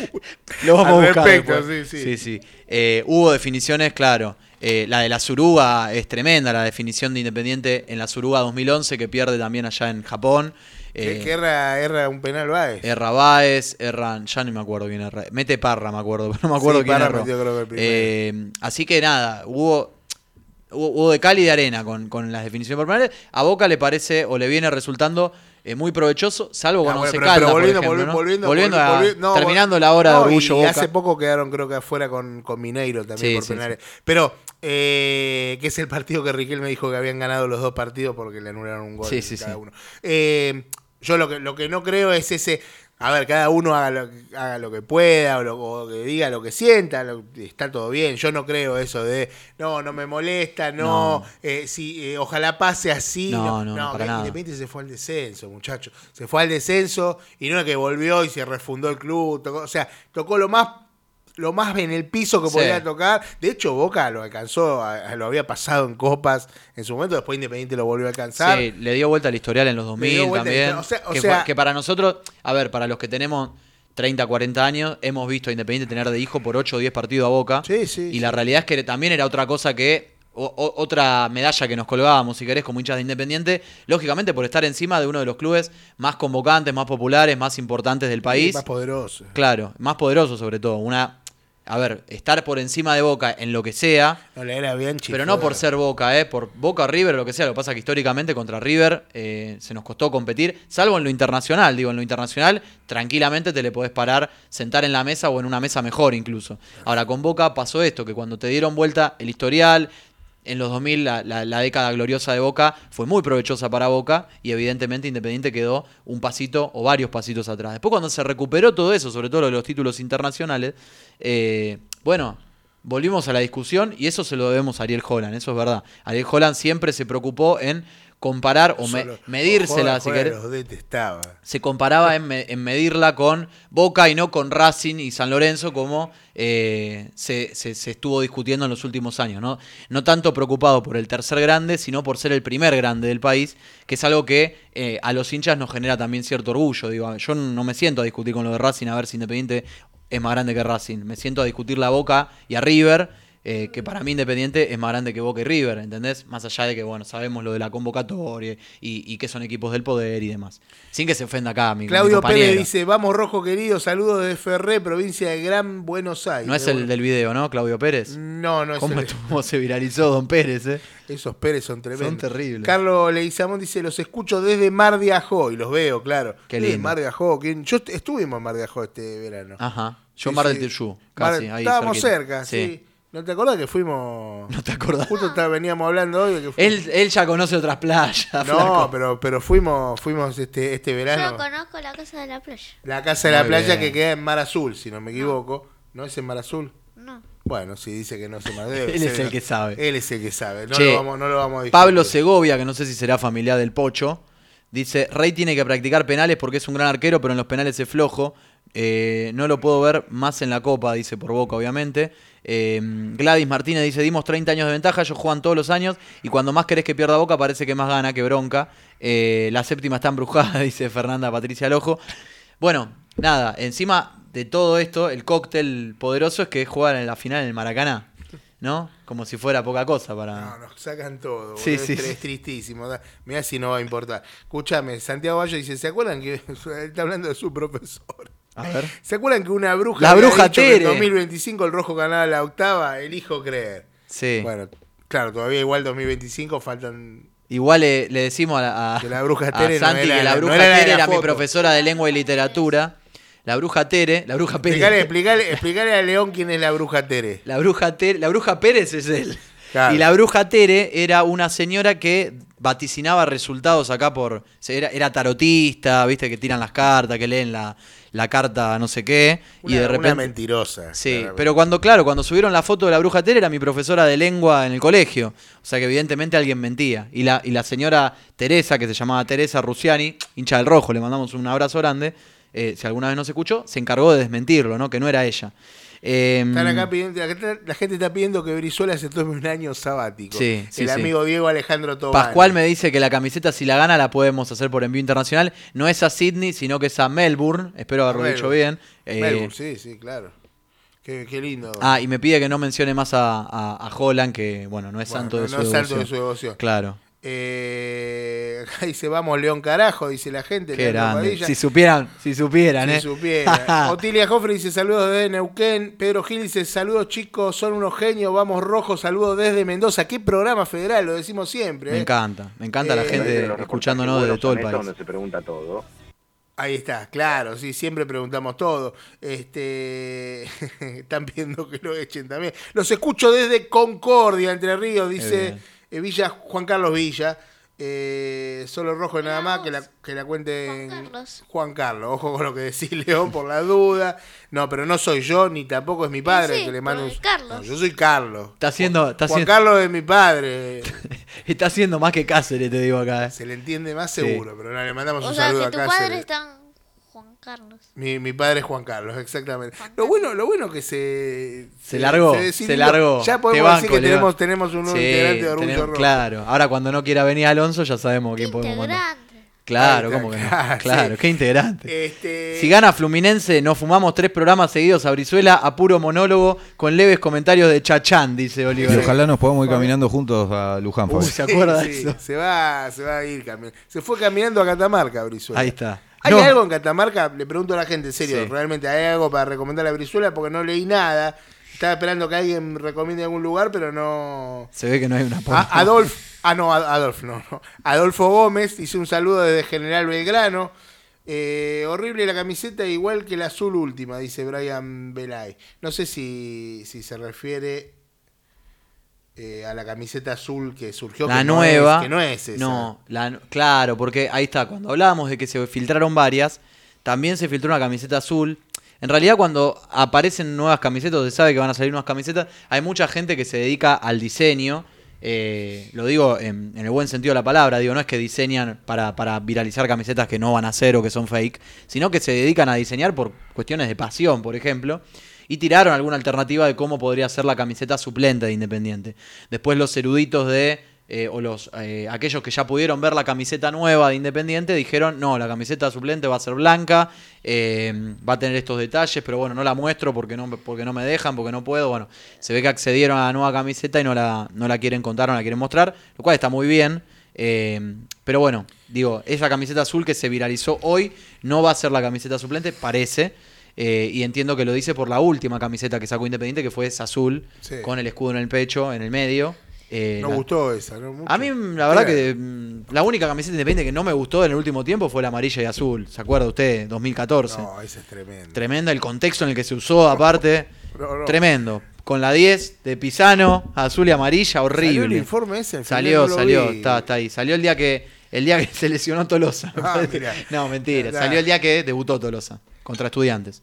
Lo vamos Al a buscar respecto, después. sí, sí. sí, sí. Eh, hubo definiciones, claro. Eh, la de la Suruga es tremenda, la definición de Independiente en la Suruga 2011, que pierde también allá en Japón. Eh, que erra, erra un penal Baez. Erra Baez, erran, ya no me acuerdo quién erra. Mete Parra, me acuerdo, *laughs* pero no me acuerdo Sí, quién Parra erró. que. Eh, así que nada, hubo, hubo, de cal y de arena con, con las definiciones por penales. A Boca le parece o le viene resultando eh, muy provechoso, salvo Ah, cuando bueno, se pero- calda, pero por volviendo, ejemplo, volvi- ¿no? volviendo, Volviendo volvi- a- volvi- no, terminando la hora de orgullo y Boca. hace poco quedaron creo que afuera con, con Mineiro también Sí, por sí, penales. Pero eh, que es el partido que Riquel me dijo que habían ganado los dos partidos porque le anularon un gol cada sí. uno. Eh, yo lo que, lo que no creo es ese... A ver, cada uno haga lo, que- haga lo que pueda o, lo- o que diga lo que sienta, lo- está todo bien. Yo no creo eso de, no, no me molesta, no, No. eh, sí, eh, ojalá pase así. No, no, no, para que nada. Independiente se fue al descenso, muchachos. Se fue al descenso y no es que volvió y se refundó el club. Tocó, o sea, tocó lo más lo más en el piso que Sí. podía tocar. De hecho, Boca lo alcanzó, a- a- lo había pasado en copas en su momento, después Independiente lo volvió a alcanzar. Sí, le dio vuelta al historial en los dio 2000 vuelta al también. O sea- o que, sea- que para nosotros, a ver, para los que tenemos 30, 40 años, hemos visto a Independiente tener de hijo por 8 o 10 partidos a Boca. Sí, sí, Y sí. la realidad es que también era otra cosa que. o- o- otra medalla que nos colgábamos, si querés, como hinchas de Independiente, lógicamente por estar encima de uno de los clubes más convocantes, más populares, más importantes del país. Más poderoso. Claro, más poderoso sobre todo. Una, a ver, estar por encima de Boca en lo que sea, No le era Bianchi. pero no por ser Boca, ¿eh? por Boca River, lo que sea. Lo que pasa es que históricamente contra River eh, se nos costó competir, salvo en lo internacional. Digo, en lo internacional, tranquilamente te le podés parar, sentar en la mesa o en una mesa mejor incluso. Ahora, con Boca pasó esto, que cuando te dieron vuelta el historial. En los 2000, la, la- la década gloriosa de Boca fue muy provechosa para Boca y evidentemente Independiente quedó un pasito o varios pasitos atrás. Después cuando se recuperó todo eso, sobre todo lo de los títulos internacionales, eh, bueno, volvimos a la discusión y eso se lo debemos a Ariel Holland, eso es verdad. Ariel Holland siempre se preocupó en comparar o me- medírsela, si querés. Se comparaba en, me- en medirla con Boca y no con Racing y San Lorenzo como eh, se, se- se estuvo discutiendo en los últimos años. ¿no? no tanto preocupado por el tercer grande, sino por ser el primer grande del país, que es algo que eh, a los hinchas nos genera también cierto orgullo. Digo, yo no me siento a discutir con lo de Racing a ver si Independiente es más grande que Racing. Me siento a discutir la Boca y a River. Eh, que para mí Independiente es más grande que Boca y River, ¿entendés? Más allá de que, bueno, sabemos lo de la convocatoria y, y que son equipos del poder y demás. Sin que se ofenda acá, mi, Claudio. Pérez dice, vamos rojo querido, saludos de Ferré, provincia de Gran Buenos Aires. No es el del video, ¿no, Claudio Pérez? No, no es ¿Cómo, el... *laughs* cómo se viralizó Don Pérez, eh? Esos Pérez son tremendos. Son terribles. Carlos Leguizamón dice, los escucho desde Mar de Ajó, y los veo, claro. Qué Desde lindo. Mar de Ajó. Yo est- estuvimos en Mar de Ajó este verano. Ajá. Yo Sí, Mar del Mar- casi, ahí Estábamos cerquita. cerca, sí. ¿No te acordás que fuimos...? No te acordás. Justo está- veníamos hablando hoy de que Él, él ya conoce otras playas. No, *laughs* flaco. pero, pero fuimos, fuimos este, este Yo verano. conozco la casa de la playa. La casa de la playa bien. que queda en Mar Azul, si no me equivoco. ¿No es en Mar Azul? No. Bueno, si dice que no se más *laughs* debe Él es el que sabe. Él es el que sabe. No, Che, lo, vamos, no lo vamos a discutir. Pablo Segovia, que no sé si será familiar del Pocho, dice, Rey tiene que practicar penales porque es un gran arquero, pero en los penales es flojo. Eh, no lo puedo ver más en la Copa, dice por Boca, obviamente. Eh, Gladys Martínez dice, dimos 30 años de ventaja, ellos juegan todos los años y cuando más querés que pierda Boca parece que más gana que bronca. Eh, la séptima está embrujada, *laughs* dice Fernanda Patricia Lojo. Bueno, nada, encima de todo esto, el cóctel poderoso es que es jugar en la final en el Maracaná, ¿no? Como si fuera poca cosa para... No, nos sacan todo. Sí, sí, es, tristísimo. Mirá si no va a importar. Escúchame, Santiago Valle dice, ¿se acuerdan que él *laughs* está hablando de su profesor? A ver. ¿Se acuerdan que una bruja La bruja que en Tere. 2025 el rojo ganaba la octava? Elijo creer. Sí. Bueno, claro, todavía igual 2025 faltan Igual le, le decimos a, la- a- Que la bruja a Tere no Santi era que la no bruja era Tere la era mi profesora de lengua y literatura. La bruja Tere, la bruja Pérez. Explicale, explicale, explicale a León quién es la bruja Tere. La bruja Tere, la bruja Pérez es él. Claro. Y la bruja Tere era una señora que vaticinaba resultados acá por. Era, era tarotista, viste, que tiran las cartas, que leen la, la carta no sé qué. Una, y de una repente. mentirosa. Sí, pero cuando, claro, cuando subieron la foto de la bruja Tere era mi profesora de lengua en el colegio. O sea que evidentemente alguien mentía. Y la, y la señora Teresa, que se llamaba Teresa Rusiani, hincha del rojo, le mandamos un abrazo grande, eh, si alguna vez no se escuchó, se encargó de desmentirlo, ¿no? Que no era ella. Eh, Están acá pidiendo, la gente está pidiendo que Brizuela se tome un año sabático. Sí, sí, El sí. amigo Diego Alejandro Tobán. Pascual me dice que la camiseta, si la gana, la podemos hacer por envío internacional. No es a Sydney, sino que es a Melbourne. Espero haberlo Melbourne. dicho bien. Eh, Melbourne, sí, sí, claro. Qué, qué lindo. Ah, y me pide que no mencione más a, a- a Holland, que bueno, no es Bueno, santo no- de su no es santo de su devoción. Claro. Eh, *laughs* acá dice, vamos León carajo, dice la gente. Qué grande. Si supieran, si supieran, Si ¿eh? *laughs* Otilia Joffre dice saludos desde Neuquén. Pedro Gil dice saludos chicos, son unos genios, vamos rojos, saludos desde Mendoza. Qué programa federal, lo decimos siempre. Me ¿eh? encanta, me encanta la Eh, gente escuchándonos desde todo el país. donde se pregunta todo. Ahí está, claro, sí, siempre preguntamos todo. Este *laughs* están pidiendo que lo echen también. Los escucho desde Concordia, Entre Ríos, dice eh, Villa, Juan Carlos Villa. Eh, solo rojo nada más, que la, que la cuenten Juan Carlos. Juan Carlos. Ojo con lo que decís, *laughs* León, por la duda. No, pero no soy yo, ni tampoco es mi padre sí, que le mando pero un... es Carlos. No, yo soy Carlos. Está haciendo, está Juan Carlos es mi padre. *laughs* está haciendo más que Cáceres, te digo acá. ¿eh? Se le entiende más Sí. seguro, pero no, le mandamos O un sea, saludo que a tu Cáceres. padre está Juan Carlos. Mi, mi padre es Juan Carlos, exactamente. Juan Lo bueno, lo bueno que se. Se largó, decidió. se largó. Ya podemos decir que tenemos, tenemos un nuevo Sí, integrante de Orgullo tenemos- Rojo. Claro, ahora cuando no quiera venir Alonso ya sabemos quién podemos mandar. Integrante. Claro, ¿cómo que no? *laughs* claro, sí. qué integrante. Este, Si gana Fluminense, nos fumamos tres programas seguidos a Brizuela a puro monólogo con leves comentarios de Chachán, dice Y Oliver. ojalá nos podamos ir caminando juntos a Luján, Uy. ¿se acuerda de sí, eso? Se va, se va a ir caminando. Se fue caminando a Catamarca, Brizuela. Ahí está. ¿Hay No. algo en Catamarca? Le pregunto a la gente, en serio, Sí. realmente hay algo para recomendar a Brizuela porque no leí nada. Estaba esperando que alguien recomiende algún lugar, pero no. Se ve que no hay una A- Adolf, ah no, Ad- Adolf, no, no. Adolfo Gómez dice un saludo desde General Belgrano. Eh, horrible la camiseta, igual que la azul última, dice Brian Belay. No sé si, si se refiere eh, a la camiseta azul que surgió. La que no nueva. es- que no es esa. No, la claro, porque ahí está. Cuando hablábamos de que se filtraron varias, también se filtró una camiseta azul. En realidad, cuando aparecen nuevas camisetas, se sabe que van a salir nuevas camisetas, hay mucha gente que se dedica al diseño. eh, lo digo en, en el buen sentido de la palabra, digo, no es que diseñan para, para viralizar camisetas que no van a ser o que son fake, sino que se dedican a diseñar por cuestiones de pasión, por ejemplo, y tiraron alguna alternativa de cómo podría ser la camiseta suplente de Independiente. Después los eruditos de, eh, o los eh, aquellos que ya pudieron ver la camiseta nueva de Independiente, dijeron, no, la camiseta suplente va a ser blanca, eh, va a tener estos detalles, pero bueno, no la muestro porque no, porque no me dejan, porque no puedo. Bueno, se ve que accedieron a la nueva camiseta y no la, no la quieren contar, no la quieren mostrar, lo cual está muy bien. eh, pero bueno, digo, esa camiseta azul que se viralizó hoy no va a ser la camiseta suplente, parece. Eh, y entiendo que lo dice por la última camiseta que sacó Independiente, que fue esa azul, Sí. con el escudo en el pecho, en el medio. Eh, No la- gustó esa, ¿no? Mucho. a mí, la verdad que mm, la única camiseta independiente que no me gustó en el último tiempo fue la amarilla y azul. ¿Se acuerda usted? 2014. No, esa es tremenda. Tremenda el contexto en el que se usó, aparte. No, no. Tremendo. Con la 10 de Pisano, azul y amarilla, horrible. ¿Salió el informe ese? Salió, salió, está, está ahí. Salió el día que el día que *laughs* se lesionó Tolosa. Ah, no, mentira. Salió el día que debutó Tolosa contra estudiantes.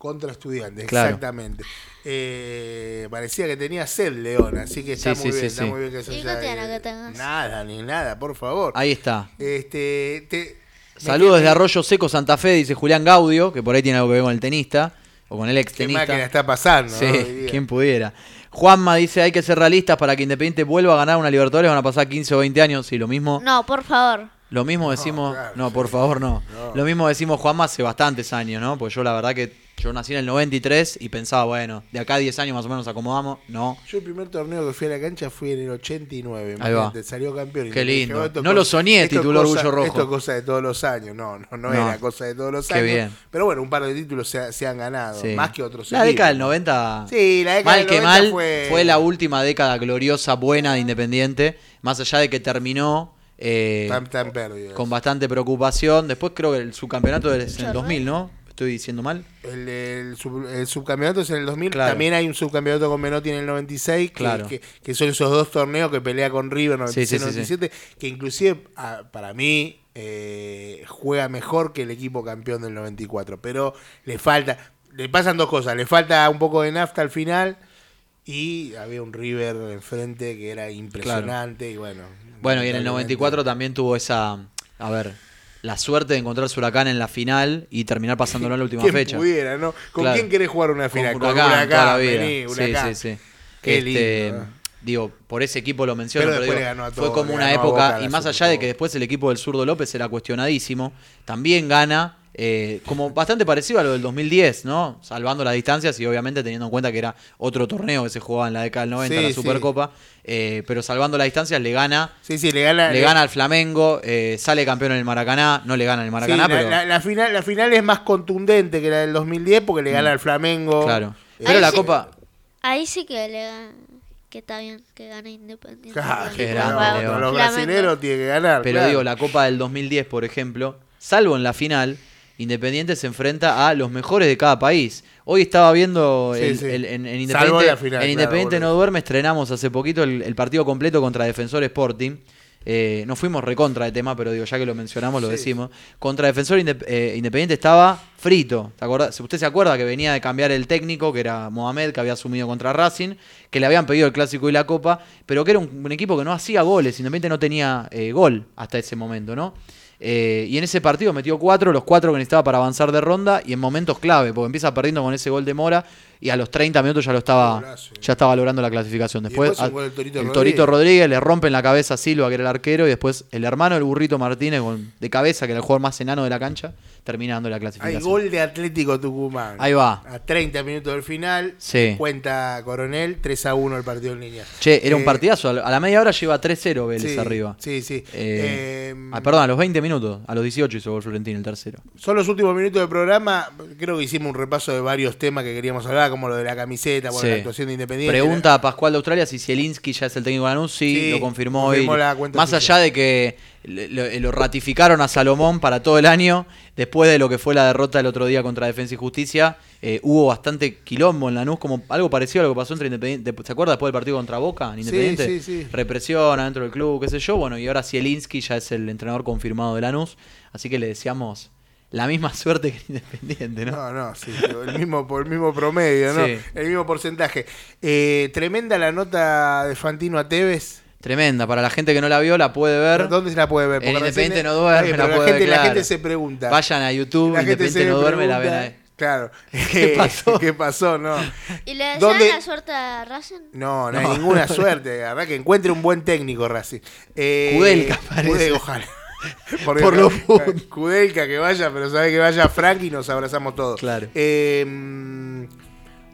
Contra estudiantes, Claro. exactamente. Eh, parecía que tenía sed León, así que está Sí, muy sí, bien, sí, está sí. muy bien que se ¿Y haya- qué tiene que tengas? Nada, ni nada, por favor. Ahí está. Este, te- Saludos desde Arroyo Seco, Santa Fe, dice Julián Gaudio, que por ahí tiene algo que ver con el tenista, o con el ex Qué tenista. máquina está pasando, Sí, ¿no? *laughs* Quien pudiera. Juanma dice, hay que ser realistas para que Independiente vuelva a ganar una Libertadores, van a pasar 15 o 20 años, sí, lo mismo, No, por favor. lo mismo decimos, claro, no, sí. por favor, no. No. Lo mismo decimos Juanma hace bastantes años, ¿no? Porque yo la verdad que yo nací en el 93 y pensaba, bueno, de acá a 10 años más o menos acomodamos, no. Yo el primer torneo que fui a la cancha fui en el 89. Ahí va. imagínate, Salió campeón. Y Qué lindo. No lo soñé, tituló cosa- Orgullo Rojo. Esto es cosa de todos los años. No, no, no, No. era cosa de todos los Qué años. bien. Pero bueno, un par de títulos se, se han ganado. Sí. Más que otros La equipos. década del 90. Sí, la década mal del que 90 mal fue- fue... la última década gloriosa, buena de Independiente. Más allá de que terminó eh, Tan, tan perdidos. con bastante preocupación. Después creo que el subcampeonato es en el 2000, ¿no? Estoy diciendo mal. El, el sub- el subcampeonato es en el 2000. Claro. También hay un subcampeonato con Menotti en el 96. Que, Claro. que, que son esos dos torneos que pelea con River Sí, sí, sí, 96-97. Que inclusive, ah, para mí, eh, juega mejor que el equipo campeón del 94. Pero le falta. Le pasan dos cosas. Le falta un poco de nafta al final. Y había un River enfrente que era impresionante. Y bueno. Bueno, y en el lamentablemente- 94 también tuvo esa. A ver, la suerte de encontrar su huracán en la final y terminar pasándolo en la *laughs* última ¿Quién fecha. pudiera, ¿no? ¿Con Claro. quién querés jugar una Con final? Huracán, toda la vida. vení, Sí, Huracán. sí, sí. Qué Este, lindo, ¿eh? Digo, por ese equipo lo menciono, Pero digo, fue como una época, y más allá de que después el equipo del Zurdo López era cuestionadísimo, también gana, eh, como bastante parecido a lo del 2010, ¿no? Salvando las distancias y obviamente teniendo en cuenta que era otro torneo que se jugaba en la década del 90, Sí, la sí. Supercopa, eh, pero salvando las distancias le gana. Sí, sí, le gana. Le gana al Flamengo, eh, sale campeón en el Maracaná, no le gana en el Maracaná, la, pero la- la final, la final es más contundente que la del 2010 porque le gana al Flamengo. Mm. claro. Eh, Pero la sí. Copa, Ahí sí que le gan- que está bien que gane Independiente. claro, grande, con los Flamengo. brasileros tiene que ganar. Pero claro. digo, la Copa del 2010, por ejemplo, salvo en la final, Independiente se enfrenta a los mejores de cada país. Hoy estaba viendo Sí, el- sí. el- en, en Salvo Independiente, final, en Independiente. No Duerme, estrenamos hace poquito el, el partido completo contra Defensor Sporting. Eh, no fuimos recontra de tema, pero digo, ya que lo mencionamos, lo Sí. decimos. Contra Defensor eh, Independiente estaba frito. ¿Te acordás? ¿Usted se acuerda que venía de cambiar el técnico, que era Mohamed, que había asumido contra Racing, que le habían pedido el clásico y la copa, pero que era un, un equipo que no hacía goles. Independiente no tenía eh, gol hasta ese momento, ¿no? Eh, y en ese partido metió cuatro, los cuatro que necesitaba para avanzar de ronda y en momentos clave, porque empieza perdiendo con ese gol de Mora y a los 30 minutos ya lo estaba, Golazo. ya estaba logrando la clasificación. Después, a- del Torito el Rodríguez. Torito Rodríguez le rompen la cabeza a Silva, que era el arquero, y después el hermano del burrito Martínez con, de cabeza, que era el jugador más enano de la cancha, termina dando la Hay clasificación. gol de Atlético Tucumán. Ahí va. A 30 minutos del final. Sí. Cuenta Coronel 3 a 1 el partido en línea. Che, era un Eh, partidazo. A la- A la media hora lleva 3-0 Vélez sí, arriba. Sí, sí. Eh, Eh, ah, perdón, a los 20 minutos. A los 18 hizo gol Florentino el tercero. Son los últimos minutos del programa. Creo que hicimos un repaso de varios temas que queríamos hablar, como lo de la camiseta, Sí. la actuación de Independiente. Pregunta a Pascual de Australia si Zielinski ya es el técnico de Lanús. Sí, Sí, lo confirmó, confirmó hoy. la cuenta Más allá de que lo, lo ratificaron a Salomón para todo el año, después de lo que fue la derrota el otro día contra Defensa y Justicia, eh, hubo bastante quilombo en Lanús, como algo parecido a lo que pasó entre Independiente. ¿Se acuerda después del partido contra Boca en Independiente? sí, sí. Represión adentro del club, qué sé yo. Bueno, y ahora Zielinski ya es el entrenador confirmado de Lanús. Así que le deseamos la misma *laughs* suerte que en Independiente, ¿no? No, no, sí, el mismo, por el mismo promedio, ¿no? Sí. El mismo porcentaje. Eh, tremenda la nota de Fantino a Tevez. Tremenda. Para la gente que no la vio, la puede ver. ¿Dónde se la puede ver? Porque Independiente recién- no duerme, la pero puede la gente, ver, la claro. gente se pregunta. Vayan a YouTube, La gente Independiente se no duerme, la ven ahí. Claro. *laughs* ¿Qué *laughs* pasó? ¿Qué pasó? No. ¿Y le desean ¿Dónde- la suerte a Racing? No, no, No. hay ninguna suerte. La verdad que encuentre un buen técnico, Racing. Eh, Kudelka, parece. Kudelka, ojalá. *laughs* Porque Por lo puntos. Kudelka que vaya, pero sabe que vaya Frank y nos abrazamos todos. Claro. Eh, mm,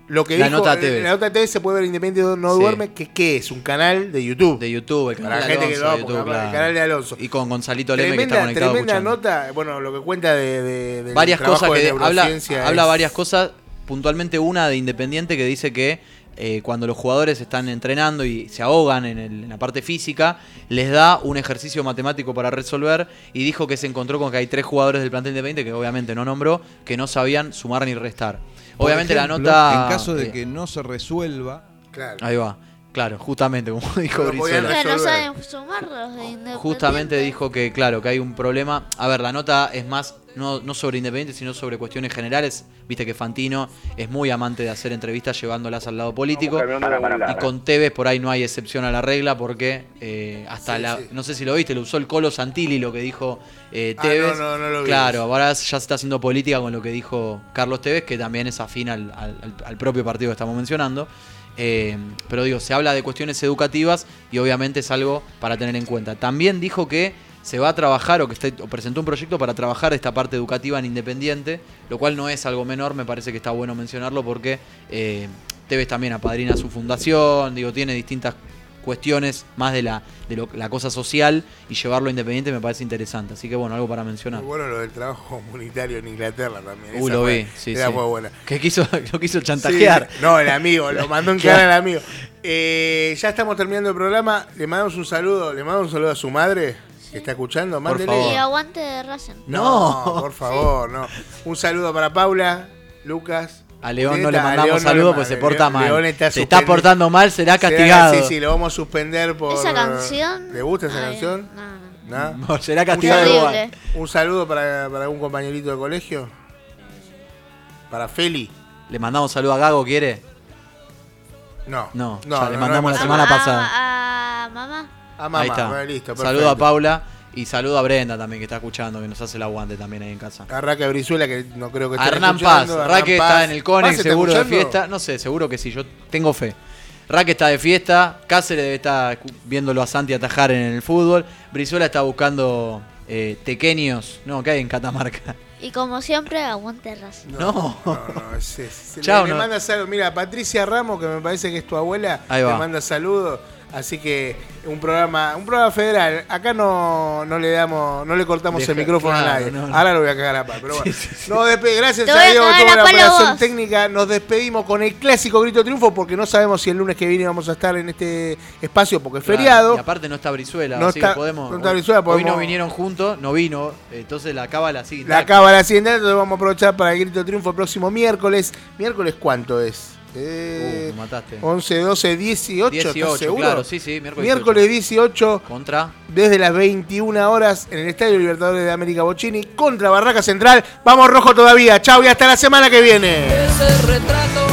lo que La dijo, nota TV. La nota TV se puede ver Independiente No Sí. Duerme, que ¿qué es? Un canal de YouTube. De YouTube, el canal de gente que Alonso, lo va de a YouTube, poner, claro. el canal de Alonso. Y con Gonzalito Leme que está conectado tremenda escuchando. nota, bueno, lo que cuenta de, de- varias cosas de que habla, neurociencia habla es- varias cosas, puntualmente una de Independiente que dice que eh, cuando los jugadores están entrenando y se ahogan en, el- en la parte física, les da un ejercicio matemático para resolver y dijo que se encontró con que hay tres jugadores del plantel Independiente, que obviamente no nombró, que no sabían sumar ni restar. Por Obviamente la nota... En caso de eh, que no se resuelva, Claro. Ahí va. Claro, justamente, como *laughs* dijo Brizuela. No saben sumar los de Independiente. Justamente dijo que, claro, que hay un problema. A ver, la nota es más, no, no sobre Independiente, sino sobre cuestiones generales. Viste que Fantino es muy amante de hacer entrevistas llevándolas al lado político. Y con Tevez por ahí no hay excepción a la regla porque eh, hasta Sí, la. sí. No sé si lo viste, lo usó el Colo Santilli lo que dijo eh, Ah, Tevez. no, no, no lo vi. Claro, ahora ya se está haciendo política con lo que dijo Carlos Tevez, que también es afín al, al- al- al propio partido que estamos mencionando. Eh, pero digo, se habla de cuestiones educativas y obviamente es algo para tener en cuenta. También dijo que se va a trabajar o que está- o presentó un proyecto para trabajar esta parte educativa en Independiente, lo cual no es algo menor, me parece que está bueno mencionarlo porque eh, Tevez también apadrina su fundación, digo, tiene distintas cuestiones más de la de lo- la cosa social y llevarlo Independiente me parece interesante. Así que bueno, algo para mencionar. Muy bueno lo del trabajo *laughs* comunitario en Inglaterra también. Uh, Esa lo fue- vi, sí, Era sí. muy buena. Que quiso, *laughs* lo quiso chantajear. Sí, no, el amigo, lo *laughs* mandó en cara el amigo. Eh, ya estamos terminando el programa. Le mandamos un saludo, le mandamos un saludo a su madre que está escuchando. Mándele. favor. Y aguante de Racing. No, No. por favor, no. Un saludo para Paula, Lucas. A León no le mandamos no saludos porque se porta León- mal. León está se está portando mal, será Será- castigado. Sí, sí, lo vamos a suspender por. Esa canción. ¿Le gusta esa Ay, canción? No, no. ¿No? No, será castigado igual. Un saludo para, para algún compañerito de colegio. Para Feli. Le mandamos saludo a Gago, ¿quiere? No. No, ya le mandamos la semana a, pasada. A, a mamá. A mamá, Ahí está. bueno, listo, saludo a Paula y saludo a Brenda también que está escuchando, que nos hace el aguante también ahí en casa. A Raque Brizuela, que no creo que esté Hernán Paz, escuchando, a Hernán Raque está en el Conex, ¿está seguro de fiesta. No sé, seguro que sí, yo tengo fe. Raque está de fiesta, Cáceres debe estar viéndolo a Santi atajar en el fútbol, Brizuela está buscando eh, tequeños, no, ¿qué hay en Catamarca? Y como siempre, aguante Racing. No. No, no, es, es- *laughs* Chao, le, le no. manda saludos. Mira, Patricia Ramos, que me parece que es tu abuela, Ahí le manda saludos. Así que un programa, un programa federal. Acá no, no le damos, no le cortamos Deja- el micrófono a claro, nadie. no, no. Ahora lo voy a cagar a paz. Pero bueno, Nos despe- gracias a a Diego por a la operación vos. técnica. Nos despedimos con el clásico grito de triunfo porque no sabemos si el lunes que viene vamos a estar en este espacio porque es Claro, feriado. Y aparte no está Brizuela, No así está- que podemos. no está Brizuela, Hoy no vinieron juntos, no vino, entonces la cábala sigue. La intacta. cábala siguiente, entonces vamos a aprovechar para el grito de triunfo el próximo miércoles. ¿Miércoles cuánto es? Eh, Uh, me mataste. 11, 12, 18, ¿estás 18, seguro? claro, sí, sí, miércoles Miércoles 18, Contra. desde las 21 horas en el Estadio Libertadores de América Bochini contra Barraca Central. Vamos rojo todavía. Chau y hasta la semana que viene. Ese retrato